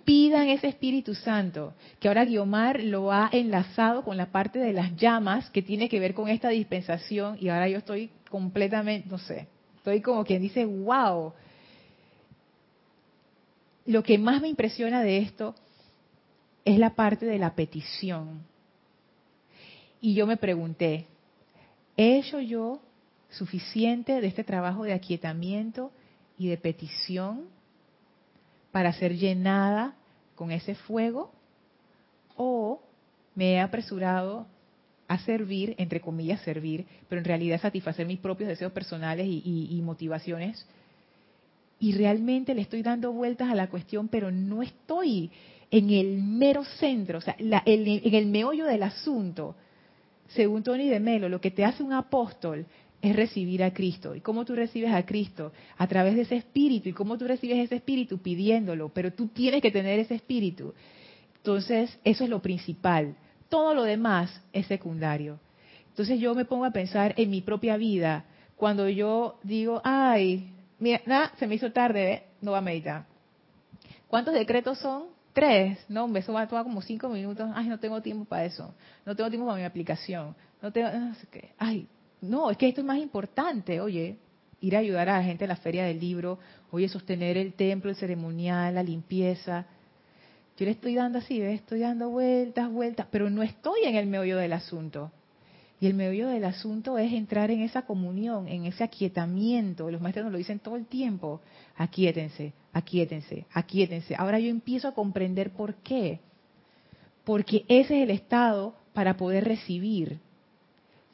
Pidan ese Espíritu Santo, que ahora Guiomar lo ha enlazado con la parte de las llamas, que tiene que ver con esta dispensación, y ahora yo estoy completamente, no sé, estoy como quien dice, wow, lo que más me impresiona de esto es la parte de la petición. Y yo me pregunté, ¿he hecho yo suficiente de este trabajo de aquietamiento y de petición para ser llenada con ese fuego o me he apresurado a servir, entre comillas servir, pero en realidad satisfacer mis propios deseos personales y, motivaciones. Y realmente le estoy dando vueltas a la cuestión, pero no estoy en el mero centro, o sea, en el meollo del asunto. Según Tony de Melo, lo que te hace un apóstol es recibir a Cristo. ¿Y cómo tú recibes a Cristo? A través de ese espíritu. ¿Y cómo tú recibes ese espíritu? Pidiéndolo. Pero tú tienes que tener ese espíritu. Entonces, eso es lo principal. Todo lo demás es secundario. Entonces yo me pongo a pensar en mi propia vida. Cuando yo digo, ay, mira, nada, se me hizo tarde, ¿eh? no va a meditar. ¿Cuántos decretos son? Tres. No, eso va a tomar como cinco minutos. Ay, no tengo tiempo para eso. No tengo tiempo para mi aplicación. No tengo, no sé qué. Ay, no, es que esto es más importante, oye, ir a ayudar a la gente en la feria del libro, oye, sostener el templo, el ceremonial, la limpieza. Yo le estoy dando así, ¿ves? estoy dando vueltas, vueltas, pero no estoy en el meollo del asunto. Y el meollo del asunto es entrar en esa comunión, en ese aquietamiento. Los maestros nos lo dicen todo el tiempo. Aquíétense, aquíétense, aquíétense. Ahora yo empiezo a comprender por qué. Porque ese es el estado para poder recibir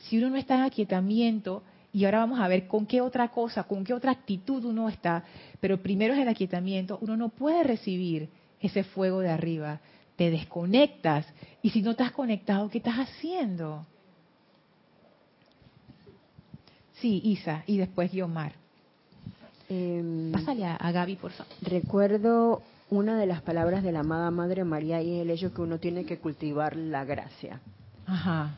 si uno no está en aquietamiento, y ahora vamos a ver con qué otra cosa, con qué otra actitud uno está, pero primero es el aquietamiento, uno no puede recibir ese fuego de arriba. Te desconectas y si no estás conectado, ¿qué estás haciendo? Sí, Isa, y después Guiomar. Eh, Pásale a, a Gaby, por favor. Recuerdo una de las palabras de la amada Madre María y es el hecho que uno tiene que cultivar la gracia. Ajá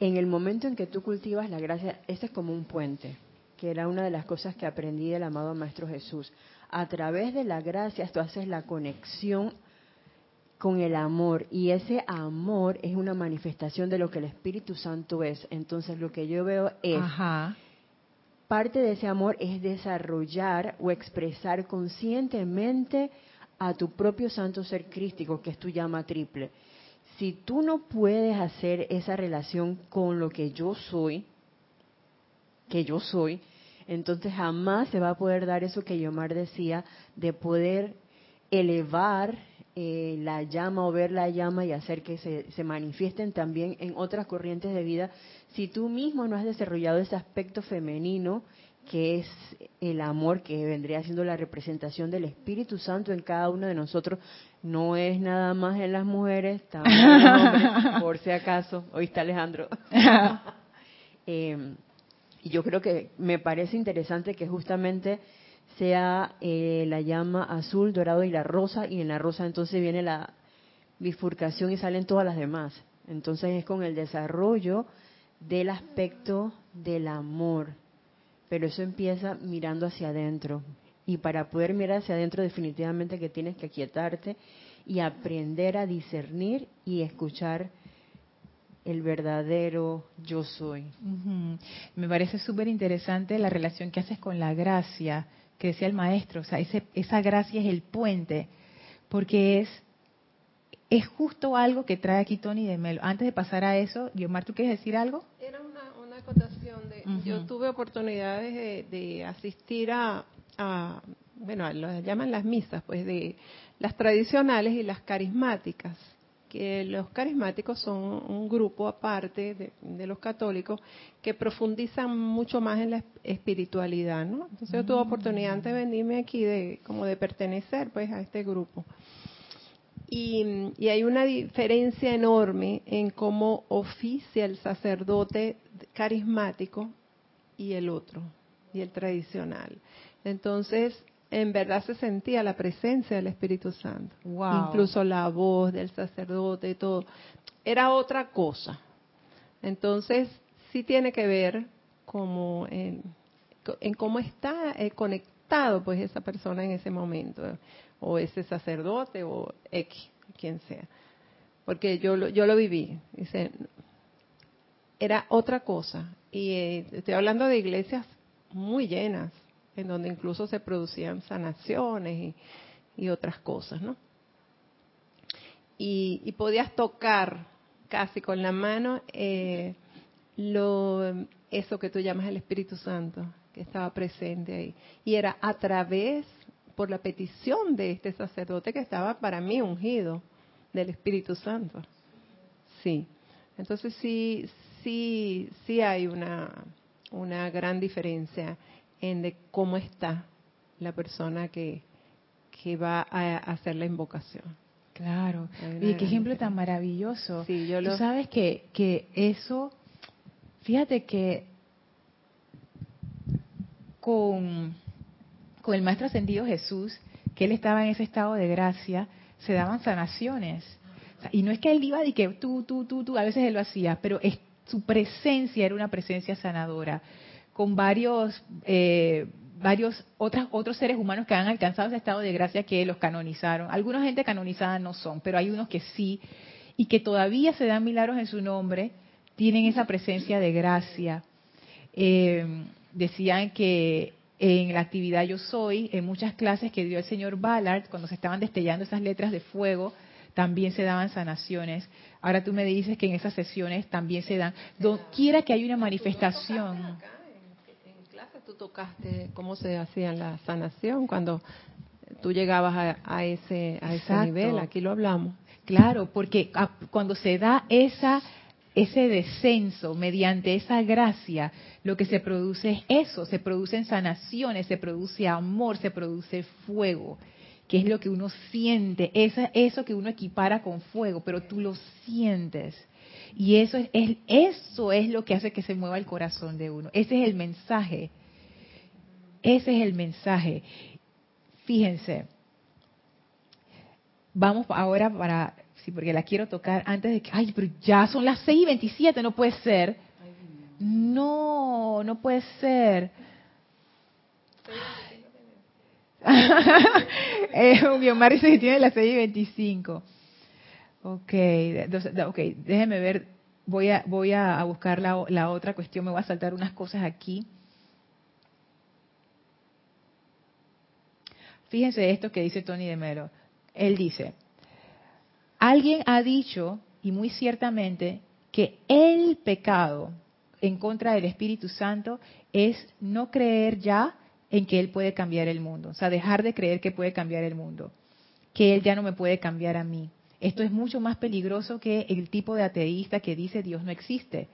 en el momento en que tú cultivas la gracia, este es como un puente, que era una de las cosas que aprendí del amado Maestro Jesús. A través de la gracia tú haces la conexión con el amor. Y ese amor es una manifestación de lo que el Espíritu Santo es. Entonces lo que yo veo es, parte de ese amor es desarrollar o expresar conscientemente a tu propio santo ser crístico, que es tu llama triple. Si tú no puedes hacer esa relación con lo que yo soy, que yo soy, entonces jamás se va a poder dar eso que Yomar decía, de poder elevar eh, la llama o ver la llama y hacer que se, se manifiesten también en otras corrientes de vida. Si tú mismo no has desarrollado ese aspecto femenino, que es el amor que vendría siendo la representación del Espíritu Santo en cada uno de nosotros, no es nada más en las mujeres, también en los hombres, por si acaso. está Alejandro. eh, y yo creo que me parece interesante que justamente sea eh, la llama azul, dorado y la rosa, y en la rosa entonces viene la bifurcación y salen todas las demás. Entonces es con el desarrollo del aspecto del amor. Pero eso empieza mirando hacia adentro, y para poder mirar hacia adentro definitivamente que tienes que aquietarte y aprender a discernir y escuchar el verdadero yo soy. Me parece súper interesante la relación que haces con la gracia, que decía el maestro, o sea, esa gracia es el puente, porque es es justo algo que trae aquí Tony de Melo. Antes de pasar a eso, Guiomar, ¿tú quieres decir algo? Era una, una acotación de, yo tuve oportunidades de asistir a, bueno, lo llaman las misas, pues de las tradicionales y las carismáticas, que los carismáticos son un grupo aparte de, los católicos que profundizan mucho más en la espiritualidad, ¿no? Entonces yo tuve mm. oportunidad antes de venirme aquí de como de pertenecer pues a este grupo. Y, y, hay una diferencia enorme en cómo oficia el sacerdote carismático y el otro, y el tradicional. Entonces, en verdad se sentía la presencia del Espíritu Santo. Incluso la voz del sacerdote y todo. Era otra cosa. Entonces, sí tiene que ver como en, cómo está eh, conectado pues esa persona en ese momento, o ese sacerdote, o X, quien sea. Porque yo lo, yo lo viví. Dice, era otra cosa. Y eh, estoy hablando de iglesias muy llenas, en donde incluso se producían sanaciones y, otras cosas, ¿no? Y, podías tocar casi con la mano eh, lo, eso que tú llamas el Espíritu Santo, que estaba presente ahí. Y era a través, por la petición de este sacerdote que estaba para mí ungido del Espíritu Santo. Sí. Entonces sí, sí, sí hay una, una gran diferencia en de cómo está la persona que, que va a hacer la invocación. Claro. Y qué ejemplo tan maravilloso. Sí, yo lo... Tú sabes que, que eso, fíjate que con, con el Maestro Ascendido Jesús, que él estaba en ese estado de gracia, se daban sanaciones. y no es que él iba y que tú, tú, tú, tú, a veces él lo hacía, pero es, su presencia era una presencia sanadora, con varios, eh, varios otras, otros seres humanos que han alcanzado ese estado de gracia que los canonizaron. Alguna gente canonizada no son, pero hay unos que sí, y que todavía se dan milagros en su nombre, tienen esa presencia de gracia. Eh, decían que en la actividad Yo Soy, en muchas clases que dio el señor Ballard, cuando se estaban destellando esas letras de fuego, también se daban sanaciones. Ahora tú me dices que en esas sesiones también se dan. quiera que haya una manifestación. Tú tocaste cómo se hacía la sanación cuando tú llegabas a, ese, a ese nivel. Aquí lo hablamos. Claro, porque cuando se da esa ese descenso mediante esa gracia, lo que se produce es eso, se producen sanaciones, se produce amor, se produce fuego que es lo que uno siente, esa, eso que uno equipara con fuego, pero tú lo sientes. Y eso es, eso es lo que hace que se mueva el corazón de uno. Ese es el mensaje. Ese es el mensaje. Fíjense. Vamos ahora para, sí, porque la quiero tocar antes de que, ay, pero ya son las 6 y 27, no puede ser. No, no puede ser. Guiomar dice que tiene las 6 y 25. Ok, okay déjeme ver. Voy a, voy a buscar la, la otra cuestión. Me voy a saltar unas cosas aquí. Fíjense esto que dice Tony de Melo. Él dice, alguien ha dicho, y muy ciertamente, que el pecado en contra del Espíritu Santo es no creer ya en que Él puede cambiar el mundo. O sea, dejar de creer que puede cambiar el mundo, que Él ya no me puede cambiar a mí. Esto es mucho más peligroso que el tipo de ateísta que dice Dios no existe.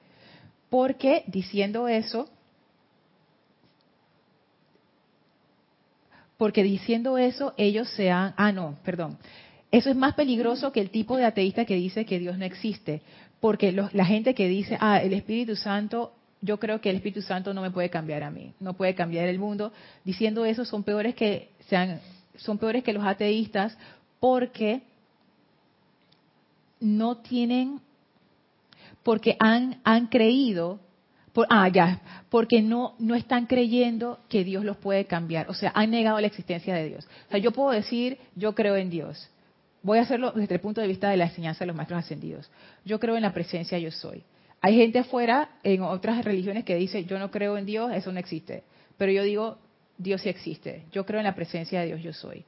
Porque diciendo eso, porque diciendo eso ellos se han, ah no, perdón, eso es más peligroso que el tipo de ateísta que dice que Dios no existe, porque la gente que dice, ah, el Espíritu Santo yo creo que el Espíritu Santo no me puede cambiar a mí, no puede cambiar el mundo. Diciendo eso son peores que sean, son peores que los ateístas porque no tienen, porque han, han creído, ah, ya, porque no, no están creyendo que Dios los puede cambiar. O sea, han negado la existencia de Dios. O sea, yo puedo decir, yo creo en Dios. Voy a hacerlo desde el punto de vista de la enseñanza de los maestros ascendidos. Yo creo en la presencia yo soy. Hay gente afuera en otras religiones que dice, yo no creo en Dios, eso no existe. Pero yo digo, Dios sí existe. Yo creo en la presencia de Dios, yo soy.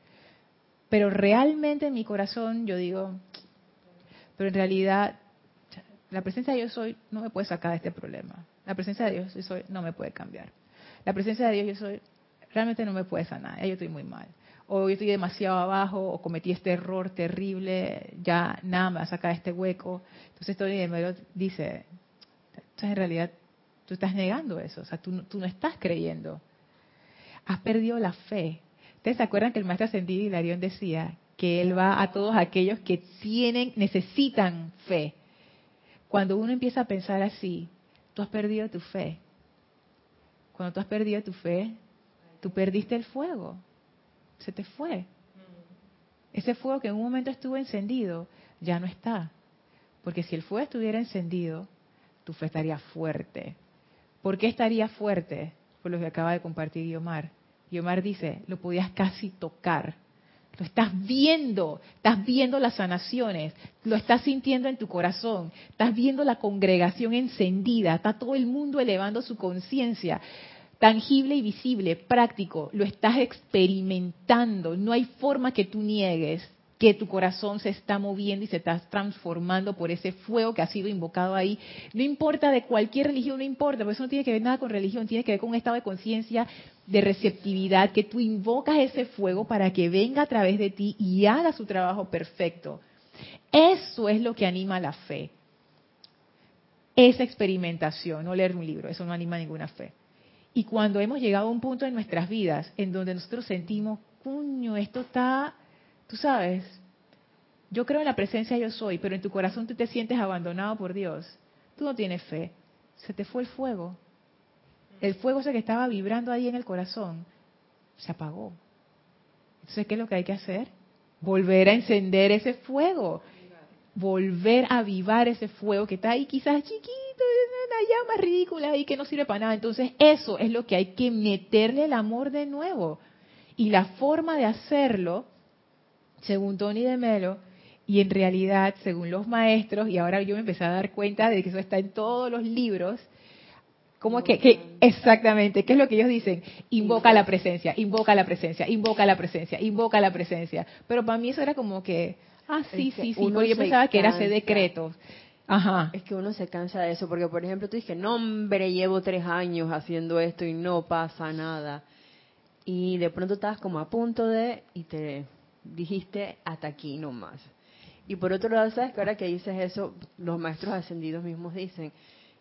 Pero realmente en mi corazón yo digo, pero en realidad la presencia de Dios soy no me puede sacar de este problema. La presencia de Dios yo soy no me puede cambiar. La presencia de Dios yo soy realmente no me puede sanar. Yo estoy muy mal. O yo estoy demasiado abajo, o cometí este error terrible, ya nada me va a este hueco. Entonces Tony de dice, entonces, en realidad, tú estás negando eso. O sea, tú, tú no estás creyendo. Has perdido la fe. ¿Ustedes se acuerdan que el maestro ascendido Hilarión decía que él va a todos aquellos que tienen, necesitan fe? Cuando uno empieza a pensar así, tú has perdido tu fe. Cuando tú has perdido tu fe, tú perdiste el fuego. Se te fue. Ese fuego que en un momento estuvo encendido, ya no está. Porque si el fuego estuviera encendido, tu fe estaría fuerte. ¿Por qué estaría fuerte? Por lo que acaba de compartir Guiomar. Guiomar dice, lo podías casi tocar. Lo estás viendo, estás viendo las sanaciones, lo estás sintiendo en tu corazón, estás viendo la congregación encendida, está todo el mundo elevando su conciencia, tangible y visible, práctico, lo estás experimentando, no hay forma que tú niegues que tu corazón se está moviendo y se está transformando por ese fuego que ha sido invocado ahí. No importa de cualquier religión, no importa, porque eso no tiene que ver nada con religión, tiene que ver con un estado de conciencia, de receptividad, que tú invocas ese fuego para que venga a través de ti y haga su trabajo perfecto. Eso es lo que anima la fe. Esa experimentación, no leer un libro, eso no anima ninguna fe. Y cuando hemos llegado a un punto en nuestras vidas en donde nosotros sentimos, cuño, esto está Tú sabes, yo creo en la presencia yo soy, pero en tu corazón tú te sientes abandonado por Dios. Tú no tienes fe. Se te fue el fuego. El fuego ese que estaba vibrando ahí en el corazón se apagó. Entonces, ¿qué es lo que hay que hacer? Volver a encender ese fuego. Volver a avivar ese fuego que está ahí quizás chiquito, una llama ridícula ahí que no sirve para nada. Entonces, eso es lo que hay que meterle el amor de nuevo. Y la forma de hacerlo según Tony de Melo, y en realidad, según los maestros, y ahora yo me empecé a dar cuenta de que eso está en todos los libros, ¿Cómo que, que, exactamente? ¿Qué es lo que ellos dicen? Invoca la presencia, invoca la presencia, invoca la presencia, invoca la presencia. Pero para mí eso era como que, ah, sí, sí, sí, porque yo pensaba que era ese decreto. Ajá. Es que uno se cansa de eso, porque por ejemplo tú dices, no hombre, llevo tres años haciendo esto y no pasa nada. Y de pronto estás como a punto de, y te dijiste hasta aquí nomás. Y por otro lado, sabes que ahora que dices eso, los maestros ascendidos mismos dicen,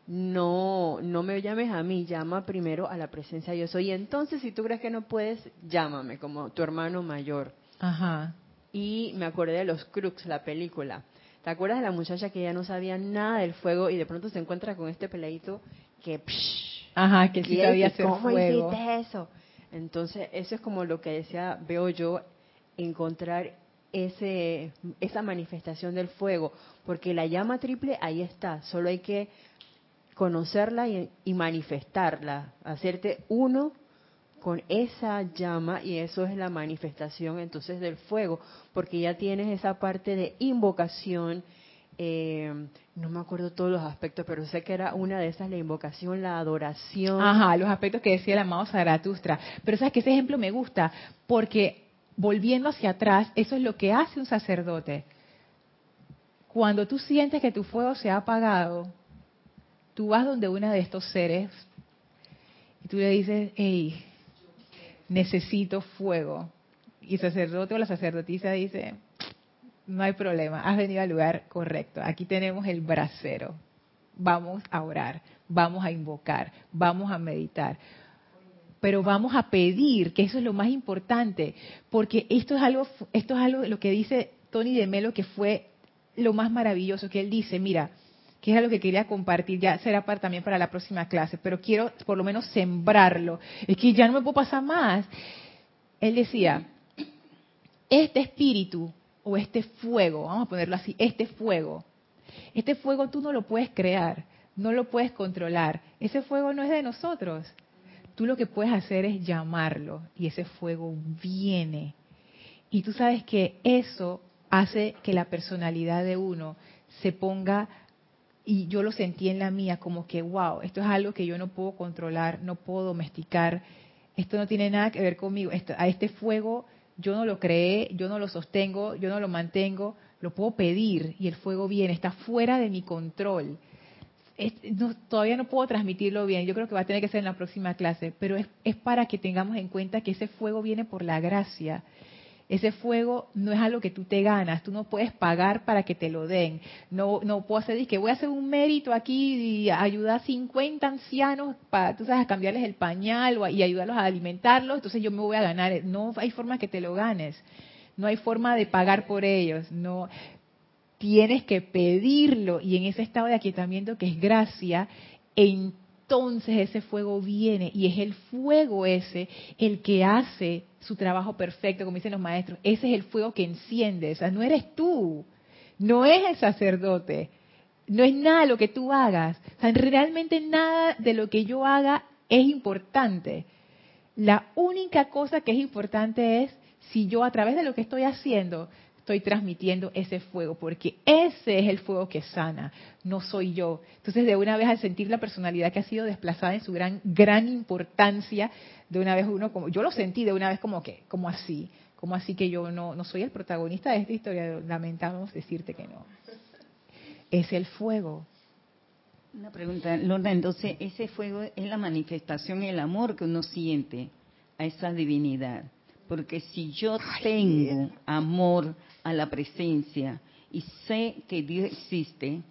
no, no me llames a mí, llama primero a la presencia yo soy. Y entonces, si tú crees que no puedes, llámame como tu hermano mayor. Ajá. Y me acordé de los Crux, la película. ¿Te acuerdas de la muchacha que ya no sabía nada del fuego y de pronto se encuentra con este peladito que... Ajá, que sí sabía hacer ¿Cómo fuego. hiciste eso? Entonces, eso es como lo que decía, veo yo encontrar ese, esa manifestación del fuego, porque la llama triple ahí está, solo hay que conocerla y, manifestarla, hacerte uno con esa llama y eso es la manifestación entonces del fuego, porque ya tienes esa parte de invocación, eh, no me acuerdo todos los aspectos, pero sé que era una de esas, la invocación, la adoración. Ajá, los aspectos que decía el amado Zaratustra. Pero sabes que ese ejemplo me gusta, porque volviendo hacia atrás, eso es lo que hace un sacerdote. Cuando tú sientes que tu fuego se ha apagado, tú vas donde uno de estos seres y tú le dices, hey, necesito fuego. Y el sacerdote o la sacerdotisa dice, no hay problema, has venido al lugar correcto. Aquí tenemos el brasero. Vamos a orar, vamos a invocar, vamos a meditar pero vamos a pedir, que eso es lo más importante, porque esto es algo, esto es algo lo que dice Tony de Melo que fue lo más maravilloso, que él dice, mira, que era lo que quería compartir, ya será para, también para la próxima clase, pero quiero por lo menos sembrarlo, es que ya no me puedo pasar más. Él decía, este espíritu o este fuego, vamos a ponerlo así, este fuego, este fuego tú no lo puedes crear, no lo puedes controlar, ese fuego no es de nosotros, Tú lo que puedes hacer es llamarlo y ese fuego viene. Y tú sabes que eso hace que la personalidad de uno se ponga, y yo lo sentí en la mía, como que, wow, esto es algo que yo no puedo controlar, no puedo domesticar, esto no tiene nada que ver conmigo, a este fuego yo no lo creé, yo no lo sostengo, yo no lo mantengo, lo puedo pedir y el fuego viene, está fuera de mi control todavía no puedo transmitirlo bien, yo creo que va a tener que ser en la próxima clase, pero es, es para que tengamos en cuenta que ese fuego viene por la gracia. Ese fuego no es algo que tú te ganas, tú no puedes pagar para que te lo den. No, no puedo hacer, que voy a hacer un mérito aquí y ayudar a 50 ancianos para, tú sabes, cambiarles el pañal y ayudarlos a alimentarlos, entonces yo me voy a ganar. No hay forma que te lo ganes. No hay forma de pagar por ellos. No, tienes que pedirlo y en ese estado de aquietamiento que es gracia, entonces ese fuego viene y es el fuego ese el que hace su trabajo perfecto, como dicen los maestros. Ese es el fuego que enciende, o sea, no eres tú, no es el sacerdote, no es nada lo que tú hagas, o sea, realmente nada de lo que yo haga es importante. La única cosa que es importante es si yo a través de lo que estoy haciendo estoy transmitiendo ese fuego, porque ese es el fuego que sana, no soy yo. Entonces, de una vez al sentir la personalidad que ha sido desplazada en su gran gran importancia, de una vez uno como yo lo sentí de una vez como que como así, ¿Cómo así que yo no, no soy el protagonista de esta historia? Lamentamos decirte que no. Es el fuego. Una pregunta, Lorna, entonces ese fuego es la manifestación, el amor que uno siente a esa divinidad. Porque si yo tengo amor a la presencia y sé que Dios existe,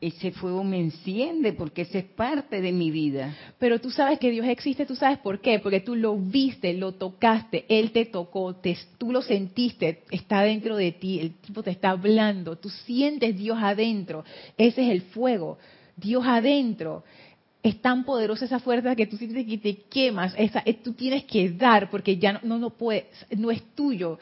ese fuego me enciende porque ese es parte de mi vida. Pero tú sabes que Dios existe, tú sabes por qué, porque tú lo viste, lo tocaste, Él te tocó, te, tú lo sentiste, está dentro de ti, el tipo te está hablando, tú sientes Dios adentro, ese es el fuego, Dios adentro. Es tan poderosa esa fuerza que tú sientes que te quemas, esa, eh, tú tienes que dar porque ya no, no, no puedes, no es tuyo,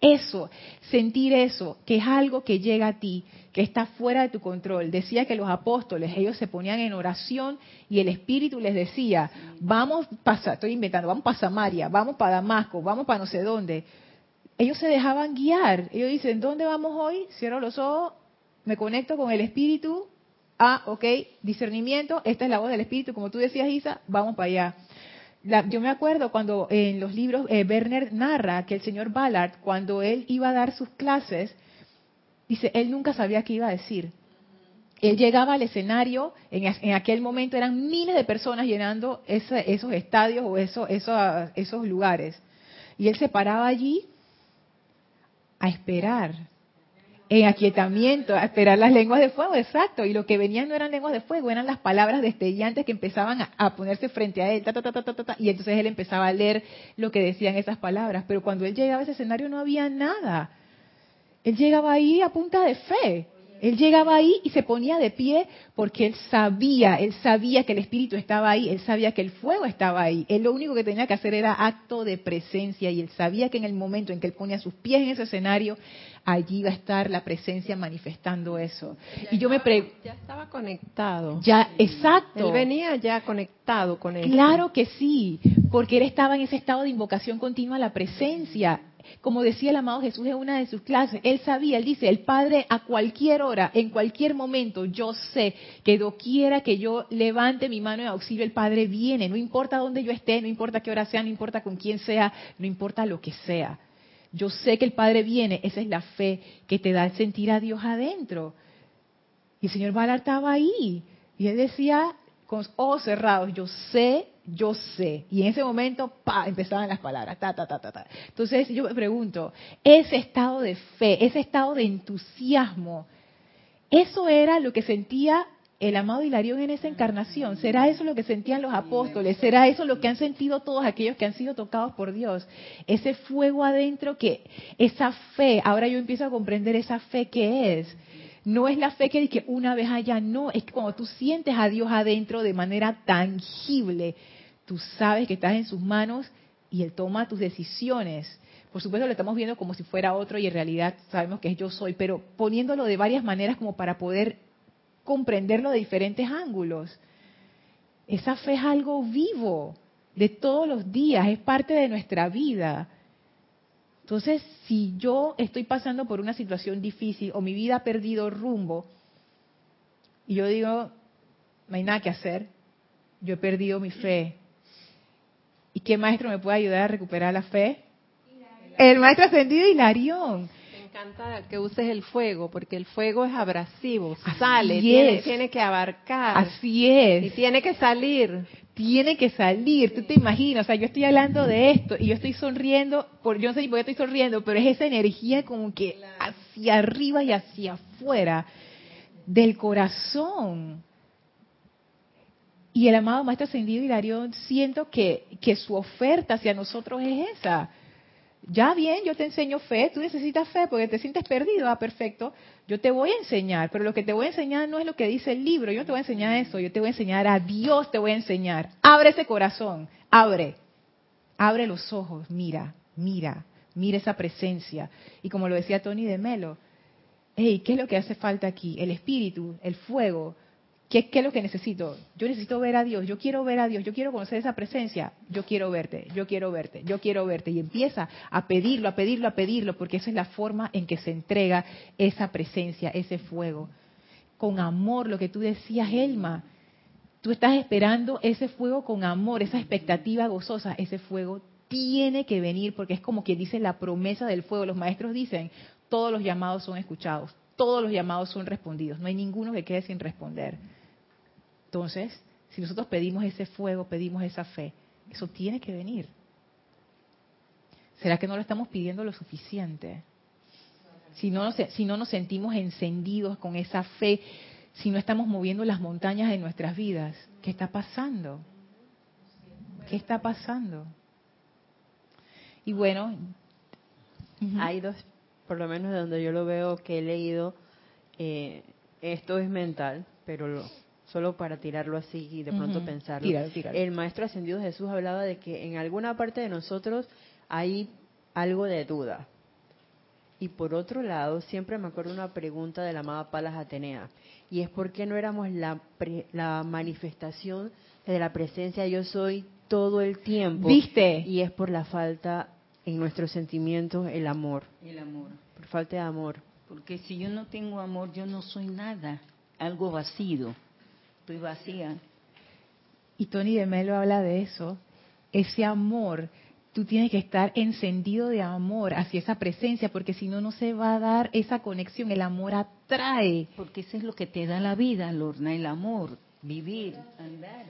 eso, sentir eso, que es algo que llega a ti, que está fuera de tu control. Decía que los apóstoles, ellos se ponían en oración y el Espíritu les decía, vamos para, estoy inventando, vamos para Samaria, vamos para Damasco, vamos para no sé dónde. Ellos se dejaban guiar. Ellos dicen, ¿dónde vamos hoy? Cierro los ojos, me conecto con el Espíritu. Ah, ok, discernimiento, esta es la voz del Espíritu, como tú decías, Isa, vamos para allá yo me acuerdo cuando en los libros eh, Werner narra que el señor Ballard, cuando él iba a dar sus clases, dice, él nunca sabía qué iba a decir. Él llegaba al escenario, en, aquel momento eran miles de personas llenando esos estadios o esos, esos lugares. Y él se paraba allí a esperar en aquietamiento, a esperar las lenguas de fuego, exacto. Y lo que venían no eran lenguas de fuego, eran las palabras destellantes que empezaban a, ponerse frente a él, y entonces él empezaba a leer lo que decían esas palabras. Pero cuando él llegaba a ese escenario no había nada. Él llegaba ahí a punta de fe. Él llegaba ahí y se ponía de pie porque él sabía, él sabía que el Espíritu estaba ahí, él sabía que el fuego estaba ahí. Él lo único que tenía que hacer era acto de presencia y él sabía que en el momento en que él ponía sus pies en ese escenario, allí iba a estar la presencia manifestando eso. y yo me pregunto... Ya estaba conectado. Ya, exacto. Él venía ya conectado con él. Claro que sí, porque él estaba en ese estado de invocación continua a la presencia como decía el amado Jesús en una de sus clases, él sabía, él dice, el Padre a cualquier hora, en cualquier momento, yo sé que doquiera que yo levante mi mano en auxilio, el Padre viene, no importa dónde yo esté, no importa qué hora sea, no importa con quién sea, no importa lo que sea. Yo sé que el Padre viene, esa es la fe que te da el sentir a Dios adentro. Y el señor Ballard estaba ahí, y él decía, con ojos cerrados, yo sé yo sé. Y en ese momento, pa, empezaban las palabras, ta, ta, ta, ta, ta. Entonces yo me pregunto, ese estado de fe, ese estado de entusiasmo, ¿eso era lo que sentía el amado Hilarión en esa encarnación? ¿Será eso lo que sentían los apóstoles? ¿Será eso lo que han sentido todos aquellos que han sido tocados por Dios? Ese fuego adentro que, esa fe, ahora yo empiezo a comprender esa fe que es no es la fe que dice una vez allá, no, es que cuando tú sientes a Dios adentro de manera tangible, tú sabes que estás en sus manos y Él toma tus decisiones. Por supuesto lo estamos viendo como si fuera otro y en realidad sabemos que es yo soy, pero poniéndolo de varias maneras como para poder comprenderlo de diferentes ángulos. Esa fe es algo vivo, de todos los días, es parte de nuestra vida. Entonces, si yo estoy pasando por una situación difícil o mi vida ha perdido rumbo, y yo digo, no hay nada que hacer, yo he perdido mi fe, ¿Y qué maestro me puede ayudar a recuperar la fe? El maestro ascendido Hilarión. Me encanta que uses el fuego, porque el fuego es abrasivo, sale, tiene, tiene, que abarcar. Así es. Y tiene que salir. Tiene que salir, tú te imaginas, o sea, yo estoy hablando de esto y yo estoy sonriendo, por, yo no sé ni por qué estoy sonriendo, pero es esa energía como que hacia arriba y hacia afuera del corazón. Y el amado Maestro Ascendido Hilarión, siento que, que su oferta hacia nosotros es esa. Ya bien, yo te enseño fe, tú necesitas fe porque te sientes perdido, ah, perfecto. Yo te voy a enseñar, pero lo que te voy a enseñar no es lo que dice el libro, yo no te voy a enseñar eso, yo te voy a enseñar a Dios, te voy a enseñar. Abre ese corazón, abre, abre los ojos, mira, mira, mira esa presencia. Y como lo decía Tony de Melo, hey, ¿qué es lo que hace falta aquí? El espíritu, el fuego, ¿Qué, es lo que necesito? Yo necesito ver a Dios, yo quiero ver a Dios, yo quiero conocer esa presencia, yo quiero verte, yo quiero verte, yo quiero verte. Y empieza a pedirlo, a pedirlo, a pedirlo, porque esa es la forma en que se entrega esa presencia, ese fuego. Con amor, lo que tú decías, Elma, tú estás esperando ese fuego con amor, esa expectativa gozosa, ese fuego tiene que venir porque es como quien dice la promesa del fuego. Los maestros dicen, todos los llamados son escuchados, todos los llamados son respondidos, no hay ninguno que quede sin responder. Entonces, si nosotros pedimos ese fuego, pedimos esa fe, eso tiene que venir. ¿Será que no lo estamos pidiendo lo suficiente? Si no, nos, si no nos sentimos encendidos con esa fe, si no estamos moviendo las montañas de nuestras vidas, ¿qué está pasando? ¿Qué está pasando? Y bueno, hay dos, por lo menos de donde yo lo veo que he leído, eh, esto es mental, pero solo para tirarlo así y de pronto pensarlo. El maestro ascendido Jesús hablaba de que en alguna parte de nosotros hay algo de duda. Y por otro lado, siempre me acuerdo una pregunta de la amada Palas Atenea, y es por qué no éramos la, la manifestación de la presencia yo soy todo el tiempo. ¿Viste? Y es por la falta en nuestros sentimientos el amor. El amor. Por falta de amor. Porque si yo no tengo amor, yo no soy nada, algo vacío. Estoy vacía. Y Tony de Melo habla de eso. Ese amor tú tienes que estar encendido de amor hacia esa presencia, porque si no, no se va a dar esa conexión. El amor atrae. Porque eso es lo que te da la vida, Lorna, el amor, vivir, andar.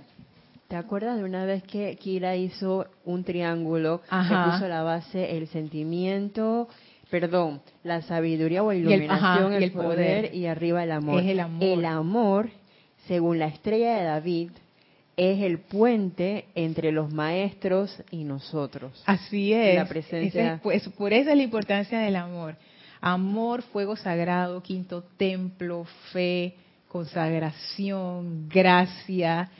¿Te acuerdas de una vez que Kira hizo un triángulo que puso la base el sentimiento, perdón, la sabiduría o iluminación, el, poder, y arriba el amor. el amor. El amor, según la estrella de David, es el puente entre los maestros y nosotros. Así es. La presencia. pues, por eso es la importancia del amor. Amor, fuego sagrado, quinto templo, fe, consagración, gracia.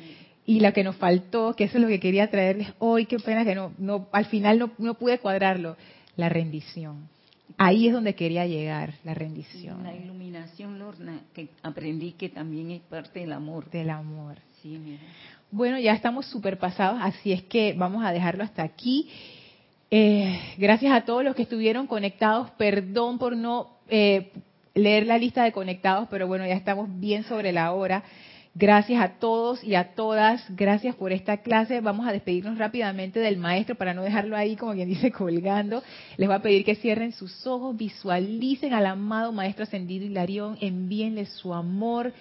Y lo que nos faltó, que eso es lo que quería traerles hoy, qué pena que no, no al final no, no pude cuadrarlo, la rendición. Ahí es donde quería llegar, la rendición. La iluminación, Lorna, que aprendí que también es parte del amor. Del amor. Sí, mira. Bueno, ya estamos súper pasados, así es que vamos a dejarlo hasta aquí. Eh, gracias a todos los que estuvieron conectados. Perdón por no eh, leer la lista de conectados, pero bueno, ya estamos bien sobre la hora. Gracias a todos y a todas. Gracias por esta clase. Vamos a despedirnos rápidamente del maestro para no dejarlo ahí, como quien dice, colgando. Les voy a pedir que cierren sus ojos, visualicen al amado maestro ascendido Hilarión, envíenle su amor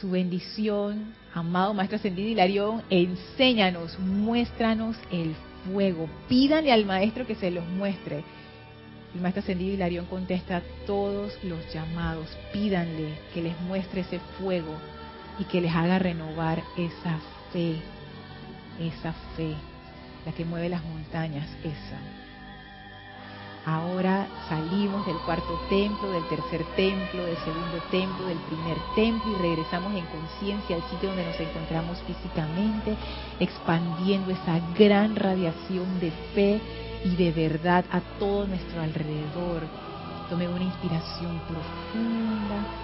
su bendición. Amado Maestro Ascendido Hilarión, enséñanos, muéstranos el fuego. Pídanle al Maestro que se los muestre. El Maestro Ascendido Hilarión contesta todos los llamados. Pídanle que les muestre ese fuego y que les haga renovar esa fe, esa fe, la que mueve las montañas, esa. Ahora salimos del cuarto templo, del tercer templo, del segundo templo, del primer templo y regresamos en conciencia al sitio donde nos encontramos físicamente, expandiendo esa gran radiación de fe y de verdad a todo nuestro alrededor. Tomen una inspiración profunda,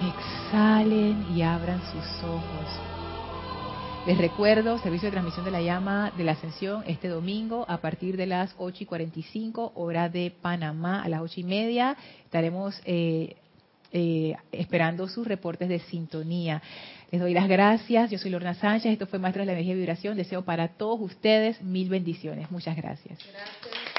exhalen y abran sus ojos. Les recuerdo, servicio de transmisión de la llama de la ascensión este domingo a partir de las 8 y 45, hora de Panamá, a las 8 y media. Estaremos eh, eh, esperando sus reportes de sintonía. Les doy las gracias. Yo soy Lorna Sánchez. Esto fue Maestro de la Energía y Vibración. Deseo para todos ustedes mil bendiciones. Muchas gracias. Gracias.